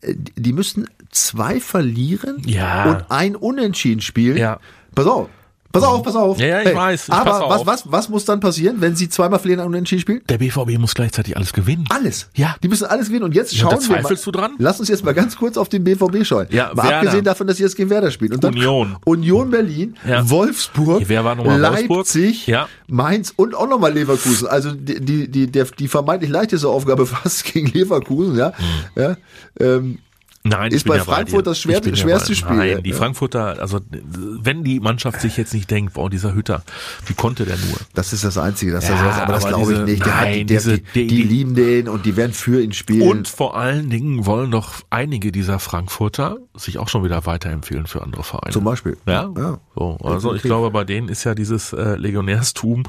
Äh, Die müssten zwei verlieren Ja. und ein Unentschieden spielen. Ja. Pass auf. Pass auf, pass auf. Ja, ja, ich weiß, ich aber was, was, was muss dann passieren, wenn sie zweimal verlieren und ein Unentschieden spielen? Der BVB muss gleichzeitig alles gewinnen. Alles. Ja. Die müssen alles gewinnen. Und jetzt schauen wir mal. zweifelst du dran? Lass uns jetzt mal ganz kurz auf den BVB schauen. Ja, mal abgesehen davon, dass sie jetzt gegen Werder spielen. Und dann Union. Union Berlin, Ja. Wolfsburg, Wer war nochmal Wolfsburg? Leipzig, Ja. Mainz und auch nochmal Leverkusen. Also die, die, die, die vermeintlich leichteste Aufgabe fast gegen Leverkusen, ja. Hm. ja ähm, Nein, Ist bei Frankfurt dir. das schwer- schwerste bei- Spiel, Nein, die ja. Frankfurter, also wenn die Mannschaft sich jetzt nicht denkt, boah, dieser Hütter, wie konnte der nur? das ist das Einzige, dass Ja, er sowas, aber das aber glaube ich nicht. Der hat, nein, die, der, diese- die, die- die, lieben den und die werden für ihn spielen. Und vor allen Dingen wollen doch einige dieser Frankfurter sich auch schon wieder weiterempfehlen für andere Vereine. Zum Beispiel. Ja, Ja. so. Also ich glaube, bei denen ist ja dieses äh, Legionärstum,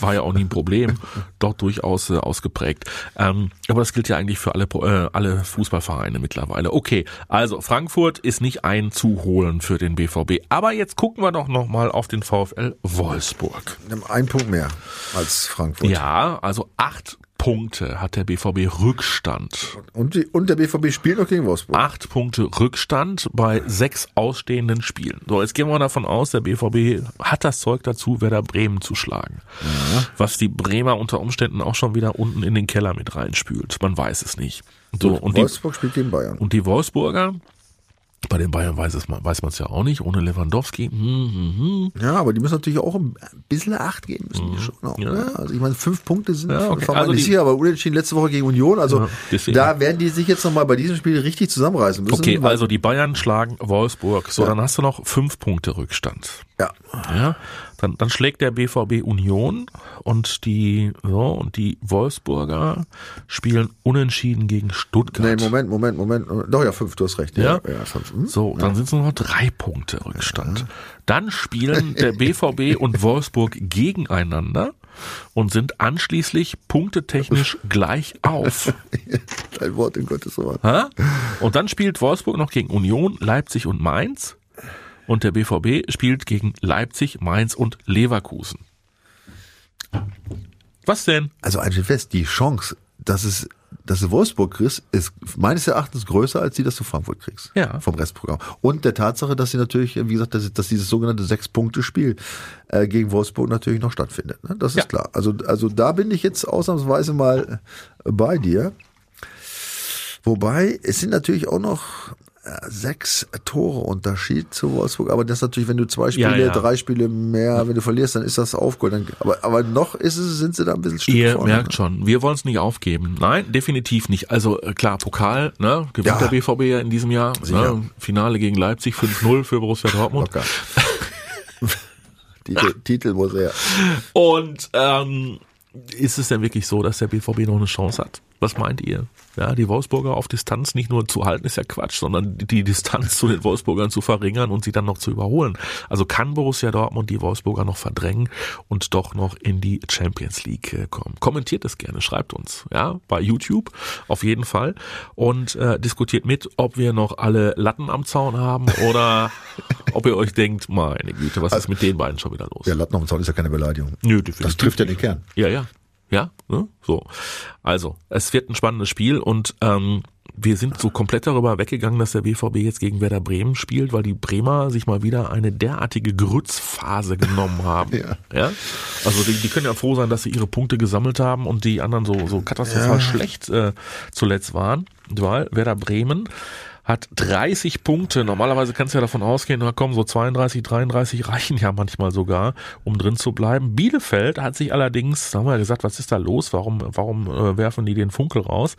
war ja auch nie ein Problem, dort durchaus äh, ausgeprägt. Ähm, aber das gilt ja eigentlich für alle, äh, alle Fußballvereine mittlerweile. Okay, also Frankfurt ist nicht einzuholen für den BVB. Aber jetzt gucken wir doch nochmal auf den VfL Wolfsburg. Ein Punkt mehr als Frankfurt. Ja, also acht Punkte hat der BVB Rückstand. Und, die, und der BVB spielt noch gegen Wolfsburg. Acht Punkte Rückstand bei sechs ausstehenden Spielen. So, jetzt gehen wir davon aus, der BVB hat das Zeug dazu, Werder Bremen zu schlagen. Was die Bremer unter Umständen auch schon wieder unten in den Keller mit reinspült. Man weiß es nicht. So, und die, Wolfsburg spielt gegen Bayern. und die Wolfsburger, bei den Bayern weiß es man, weiß man es ja auch nicht, ohne Lewandowski. Hm, hm, hm. Ja, aber die müssen natürlich auch ein bisschen Acht geben müssen die schon auch. Ja. Ne? Also ich meine, fünf Punkte sind Ja, okay. Also die- sicher, aber unentschieden letzte Woche gegen Union. Also Ja, da werden die sich jetzt nochmal bei diesem Spiel richtig zusammenreißen müssen. Okay, also die Bayern schlagen Wolfsburg. So, dann hast du noch fünf Punkte Rückstand. ja. Ja, dann, dann schlägt der BVB Union und die, so, und die Wolfsburger spielen unentschieden gegen Stuttgart. Nee, Moment, Moment, Moment. Doch, ja, fünf, du hast recht. Ja? ja fünf. Hm? So, dann sind es nur noch drei Punkte Rückstand. Dann spielen der BVB und Wolfsburg gegeneinander und sind anschließend punktetechnisch gleich auf. Dein Wort in Gottes Wort. Ha? Und dann spielt Wolfsburg noch gegen Union, Leipzig und Mainz. Und der BVB spielt gegen Leipzig, Mainz und Leverkusen. Was denn? Also ein fest, die Chance, dass es dass du Wolfsburg kriegst, ist meines Erachtens größer als die, dass du Frankfurt kriegst. Ja. Vom Restprogramm. Und der Tatsache, dass sie natürlich, wie gesagt, dass, dass dieses sogenannte Sechs-Punkte-Spiel äh, gegen Wolfsburg natürlich noch stattfindet. Ne? Das ist Ja. klar. Also, also da bin ich jetzt ausnahmsweise mal äh, bei dir. Wobei, es sind natürlich auch noch sechs Tore Unterschied zu Wolfsburg. Aber das natürlich, wenn du zwei Spiele, Ja, ja. drei Spiele mehr, wenn du verlierst, dann ist das aufgeholt. Aber, aber noch ist es, sind sie da ein bisschen Stück Ihr vorne. merkt schon, wir wollen es nicht aufgeben. Nein, definitiv nicht. Also äh, klar, Pokal, ne, gewinnt Ja. der BVB ja in diesem Jahr. Ne, Finale gegen Leipzig 5-0 für Borussia Dortmund. Titel, Titel muss er. Und ähm, ist es denn wirklich so, dass der BVB noch eine Chance hat? Was meint ihr? Ja, die Wolfsburger auf Distanz nicht nur zu halten, ist ja Quatsch, sondern die Distanz zu den Wolfsburgern zu verringern und sie dann noch zu überholen. Also kann Borussia Dortmund die Wolfsburger noch verdrängen und doch noch in die Champions League äh, kommen? Kommentiert es gerne, schreibt uns, ja, bei YouTube auf jeden Fall und äh, diskutiert mit, ob wir noch alle Latten am Zaun haben oder ob ihr euch denkt, meine Güte, was ist mit den beiden schon wieder los? Ja, Latten dem Zaun ist ja keine Beleidigung. Nö, definitiv Das trifft ja den Kern. ja, ja. Ja, ne? so. Also, es wird ein spannendes Spiel und ähm, wir sind so komplett darüber weggegangen, dass der BVB jetzt gegen Werder Bremen spielt, weil die Bremer sich mal wieder eine derartige Grützphase genommen haben. Ja. ja? Also die, die können ja froh sein, dass sie ihre Punkte gesammelt haben und die anderen so, so katastrophal Ja. schlecht äh, zuletzt waren. Weil Werder Bremen hat 30 Punkte. Normalerweise kannst du ja davon ausgehen, na komm, so 32, 33 reichen ja manchmal sogar, um drin zu bleiben. Bielefeld hat sich allerdings, haben wir ja gesagt, was ist da los? Warum, warum äh, werfen die den Funkel raus?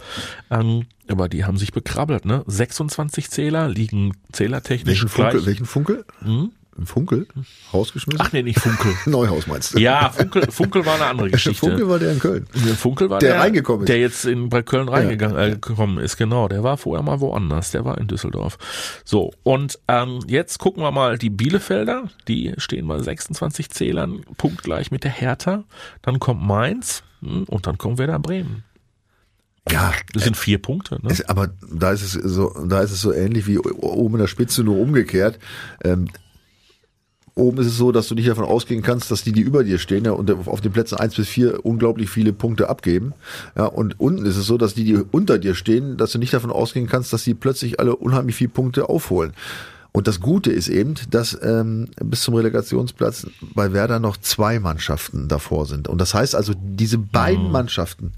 Ähm, aber die haben sich bekrabbelt, ne? 26 Zähler liegen zählertechnisch Welchen gleich. Funkel? Welchen Funkel? Hm? Funkel? Rausgeschmissen? Ach nee, nicht Funkel. Neuhaus meinst du? Ja, Funkel, Funkel war eine andere Geschichte. Funkel war der in Köln. Der Funkel war Der der, reingekommen ist. Der jetzt in, bei Köln reingegangen äh, gekommen ist, genau. Der war vorher mal woanders. Der war in Düsseldorf. So, und ähm, jetzt gucken wir mal die Bielefelder. Die stehen bei 26 Zählern, punktgleich mit der Hertha. Dann kommt Mainz hm, und dann kommt Werder Bremen. Ja, Das sind vier Punkte. Ne? aber da ist es so, da ist es so ähnlich wie oben in der Spitze, nur umgekehrt. Ähm, oben ist es so, dass du nicht davon ausgehen kannst, dass die, die über dir stehen, ja, und auf den Plätzen eins bis vier unglaublich viele Punkte abgeben. Ja, und unten ist es so, dass die, die unter dir stehen, dass du nicht davon ausgehen kannst, dass die plötzlich alle unheimlich viele Punkte aufholen. Und das Gute ist eben, dass ähm, bis zum Relegationsplatz bei Werder noch zwei Mannschaften davor sind. Und das heißt also, diese beiden Mannschaften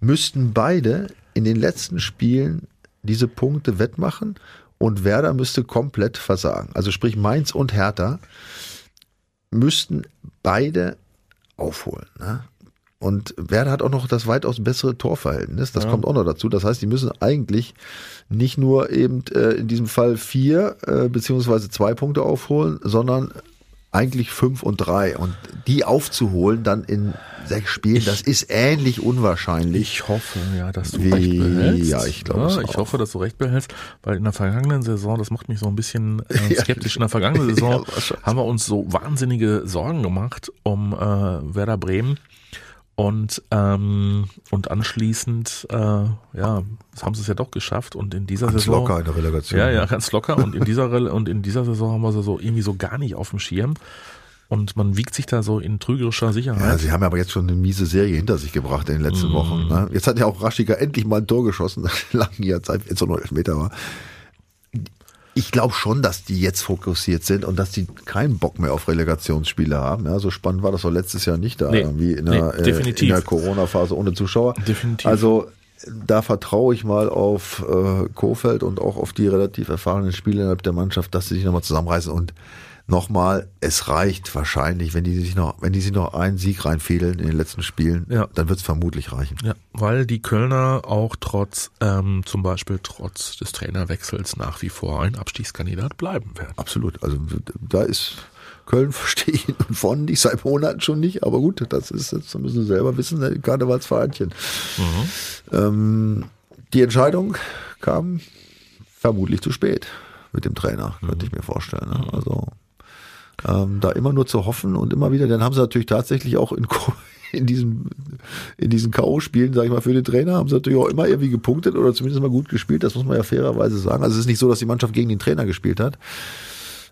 müssten beide in den letzten Spielen diese Punkte wettmachen und Werder müsste komplett versagen. Also sprich Mainz und Hertha müssten beide aufholen. Ne? Und Werder hat auch noch das weitaus bessere Torverhältnis. Das kommt auch noch dazu. Das heißt, die müssen eigentlich nicht nur eben äh, in diesem Fall vier äh, beziehungsweise zwei Punkte aufholen, sondern eigentlich fünf und drei. Und die aufzuholen dann in sechs Spielen, das ist ähnlich unwahrscheinlich. Ich hoffe, ja, dass du Wie- recht behältst. ja, ich glaube ja, Ich auch. hoffe, dass du recht behältst, weil in der vergangenen Saison, das macht mich so ein bisschen äh, skeptisch, in der vergangenen Saison Ja, haben wir uns so wahnsinnige Sorgen gemacht um äh, Werder Bremen. Und, ähm, und anschließend, äh, ja, haben sie es ja doch geschafft. Und in dieser Ganz Saison. locker in der Relegation. Ja, ja, ganz locker. Und in dieser und in dieser Saison haben wir sie so irgendwie so gar nicht auf dem Schirm. Und man wiegt sich da so in trügerischer Sicherheit. Ja, sie haben aber jetzt schon eine miese Serie hinter sich gebracht in den letzten Wochen. Ne? Jetzt hat ja auch Raschika endlich mal ein Tor geschossen, nach langer Zeit, jetzt nur Elfmeter war. Ich glaube schon, dass die jetzt fokussiert sind und dass die keinen Bock mehr auf Relegationsspiele haben. Ja, so spannend war das doch letztes Jahr nicht da, Nee, irgendwie in nee, der, äh, definitiv. in der Corona-Phase ohne Zuschauer. Definitiv. Also da vertraue ich mal auf äh, Kofeld und auch auf die relativ erfahrenen Spieler innerhalb der Mannschaft, dass sie sich nochmal zusammenreißen und nochmal, es reicht wahrscheinlich, wenn die sich noch, wenn die sich noch einen Sieg reinfädeln in den letzten Spielen, Ja. dann wird es vermutlich reichen. Ja, weil die Kölner auch trotz, ähm, zum Beispiel trotz des Trainerwechsels nach wie vor ein Abstiegskandidat bleiben werden. Absolut. Also da ist Köln verstehe ich und von nicht seit Monaten schon nicht, aber gut, das ist jetzt, das müssen sie selber wissen, der Karnevalsvereinchen. Ähm, die Entscheidung kam vermutlich zu spät mit dem Trainer, könnte ich mir vorstellen. Ne? Also ähm, da immer nur zu hoffen und immer wieder, dann haben sie natürlich tatsächlich auch in, in diesen, in diesen K.O.-Spielen, sag ich mal, für den Trainer, haben sie natürlich auch immer irgendwie gepunktet oder zumindest mal gut gespielt, das muss man ja fairerweise sagen. Also es ist nicht so, dass die Mannschaft gegen den Trainer gespielt hat.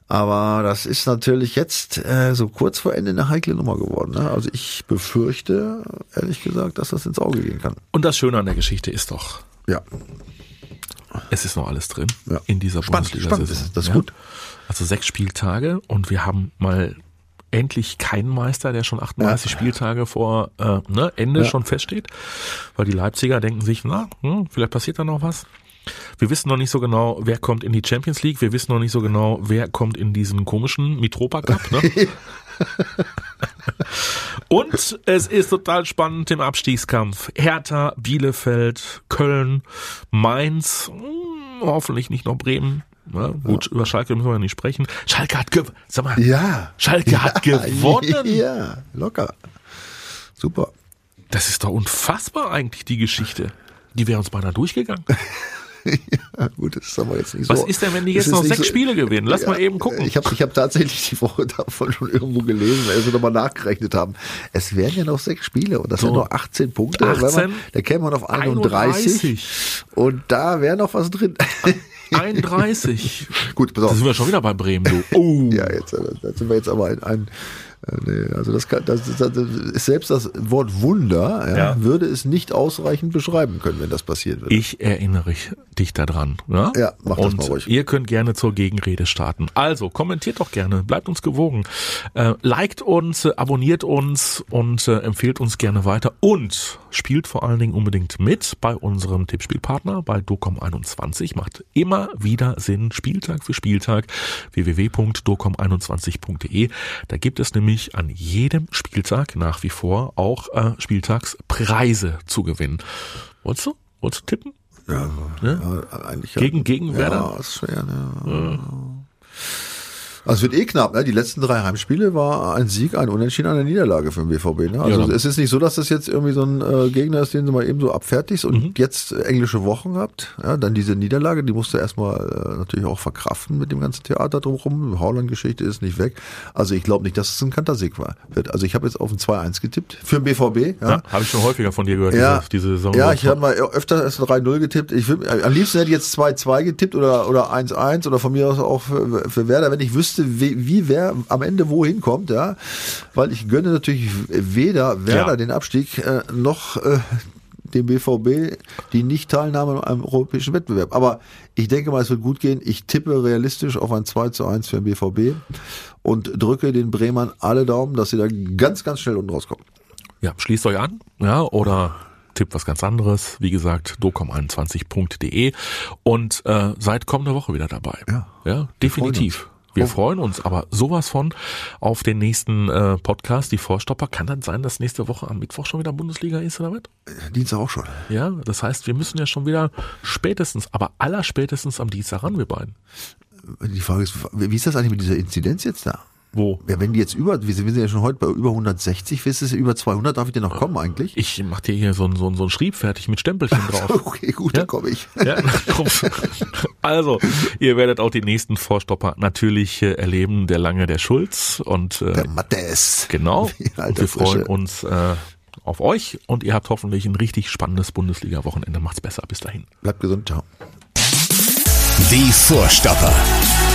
Aber das ist natürlich jetzt äh, so kurz vor Ende eine heikle Nummer geworden. Ne? Also ich befürchte, ehrlich gesagt, dass das ins Auge gehen kann. Und das Schöne an der Geschichte ist doch, Ja, es ist noch alles drin Ja. in dieser Spannend, Bundesliga-Saison. ist das ist gut. Also sechs Spieltage und wir haben mal endlich keinen Meister, der schon 38 Spieltage vor äh, ne, Ende Ja. schon feststeht, weil die Leipziger denken sich, na, hm, vielleicht passiert da noch was. Wir wissen noch nicht so genau, wer kommt in die Champions League. Wir wissen noch nicht so genau, wer kommt in diesen komischen Mitropa Cup. Ne? Und es ist total spannend im Abstiegskampf. Hertha, Bielefeld, Köln, Mainz, hm, hoffentlich nicht noch Bremen. Ja, gut, über Schalke müssen wir ja nicht sprechen. Schalke hat gewonnen. Sag mal, Ja. Schalke hat gewonnen. Ja, locker. Super. Das ist doch unfassbar eigentlich, die Geschichte. Die wäre uns beinahe durchgegangen. Ja, gut, das ist aber jetzt nicht so. Was ist denn, wenn die jetzt noch sechs so- Spiele gewinnen? Lass Ja, mal eben gucken. Ich habe ich hab tatsächlich die Woche davon schon irgendwo gelesen, weil wir nochmal nachgerechnet haben. Es wären ja noch sechs Spiele und das So. sind nur 18 Punkte. 18? Wenn Man, da käme man auf 31, 31. und da wäre noch was drin. 31. Gut, pass Da auf. sind wir schon wieder bei Bremen, du. Oh. Ja, jetzt, äh, da sind wir jetzt aber ein, ein nee, also das, kann, das, ist, das ist selbst das Wort Wunder ja, Ja. würde es nicht ausreichend beschreiben können, wenn das passiert würde. Ich erinnere dich daran. Ja, Ja, mach das Und mal ruhig. Ihr könnt gerne zur Gegenrede starten. Also, kommentiert doch gerne, bleibt uns gewogen. Äh, liked uns, äh, abonniert uns und äh, empfehlt uns gerne weiter. Und spielt vor allen Dingen unbedingt mit bei unserem Tippspielpartner, bei Docom21. Macht immer wieder Sinn, Spieltag für Spieltag, www.docom21.de. Da gibt es nämlich an jedem Spieltag nach wie vor auch äh, Spieltagspreise zu gewinnen. Wolltest du? Wolltest du tippen? ja, Ne? ja, eigentlich Gegen- gegen ja, Werder? ist schwer, ne? Also es wird eh knapp, ne? Die letzten drei Heimspiele war ein Sieg, ein Unentschieden, eine Niederlage für den BVB. Ne? Also Ja. es ist nicht so, dass das jetzt irgendwie so ein äh, Gegner ist, den du mal eben so abfertigst und Mhm. jetzt englische Wochen habt. Ja, dann diese Niederlage, die musst du erstmal äh, natürlich auch verkraften mit dem ganzen Theater drumherum. Haaland-Geschichte ist nicht weg. Also ich glaube nicht, dass es ein Kantersieg war. Wird. Also ich habe jetzt auf ein 2-1 getippt für den BVB. Ja. Ja, habe ich schon häufiger von dir gehört, Ja, diese, diese Saison. ja, ich habe mal öfter erst 3-0 getippt. Ich würd, am liebsten hätte ich jetzt 2-2 getippt oder, oder 1-1 oder von mir aus auch für, für Werder, wenn ich wüsste, wie, wie wer am Ende wohin kommt, ja. Weil ich gönne natürlich weder Werder Ja. den Abstieg äh, noch äh, dem BVB die Nicht-Teilnahme am europäischen Wettbewerb. Aber ich denke mal, es wird gut gehen. Ich tippe realistisch auf ein 2 zu 1 für den BVB und drücke den Bremern alle Daumen, dass sie da ganz, ganz schnell unten rauskommen. Ja, schließt euch an, ja, oder tippt was ganz anderes. Wie gesagt, docom21.de und äh, seid kommende Woche wieder dabei. Ja. ja definitiv. Wir freuen uns aber sowas von auf den nächsten äh, Podcast, die Vorstopper. Kann dann sein, dass nächste Woche am Mittwoch schon wieder Bundesliga ist oder was? Dienstag auch schon. Ja, das heißt, wir müssen ja schon wieder spätestens, aber allerspätestens am Dienstag ran, wir beiden. Die Frage ist, wie ist das eigentlich mit dieser Inzidenz jetzt da? Wo? Ja, wenn die jetzt über, wir sind, wir sind ja schon heute bei über 160, wisst ihr, über 200, darf ich denn noch kommen eigentlich? Ich mach dir hier so ein, so ein, so ein Schrieb fertig mit Stempelchen drauf. Okay, gut, Ja? dann komme ich. Ja, also, ihr werdet auch die nächsten Vorstopper natürlich äh, erleben. Der Lange, der Schulz und äh, Der Mattes. genau. Und wir freuen Frische. uns äh, auf euch und ihr habt hoffentlich ein richtig spannendes Bundesliga-Wochenende. Macht's besser. Bis dahin. Bleibt gesund, ciao. Die Vorstopper.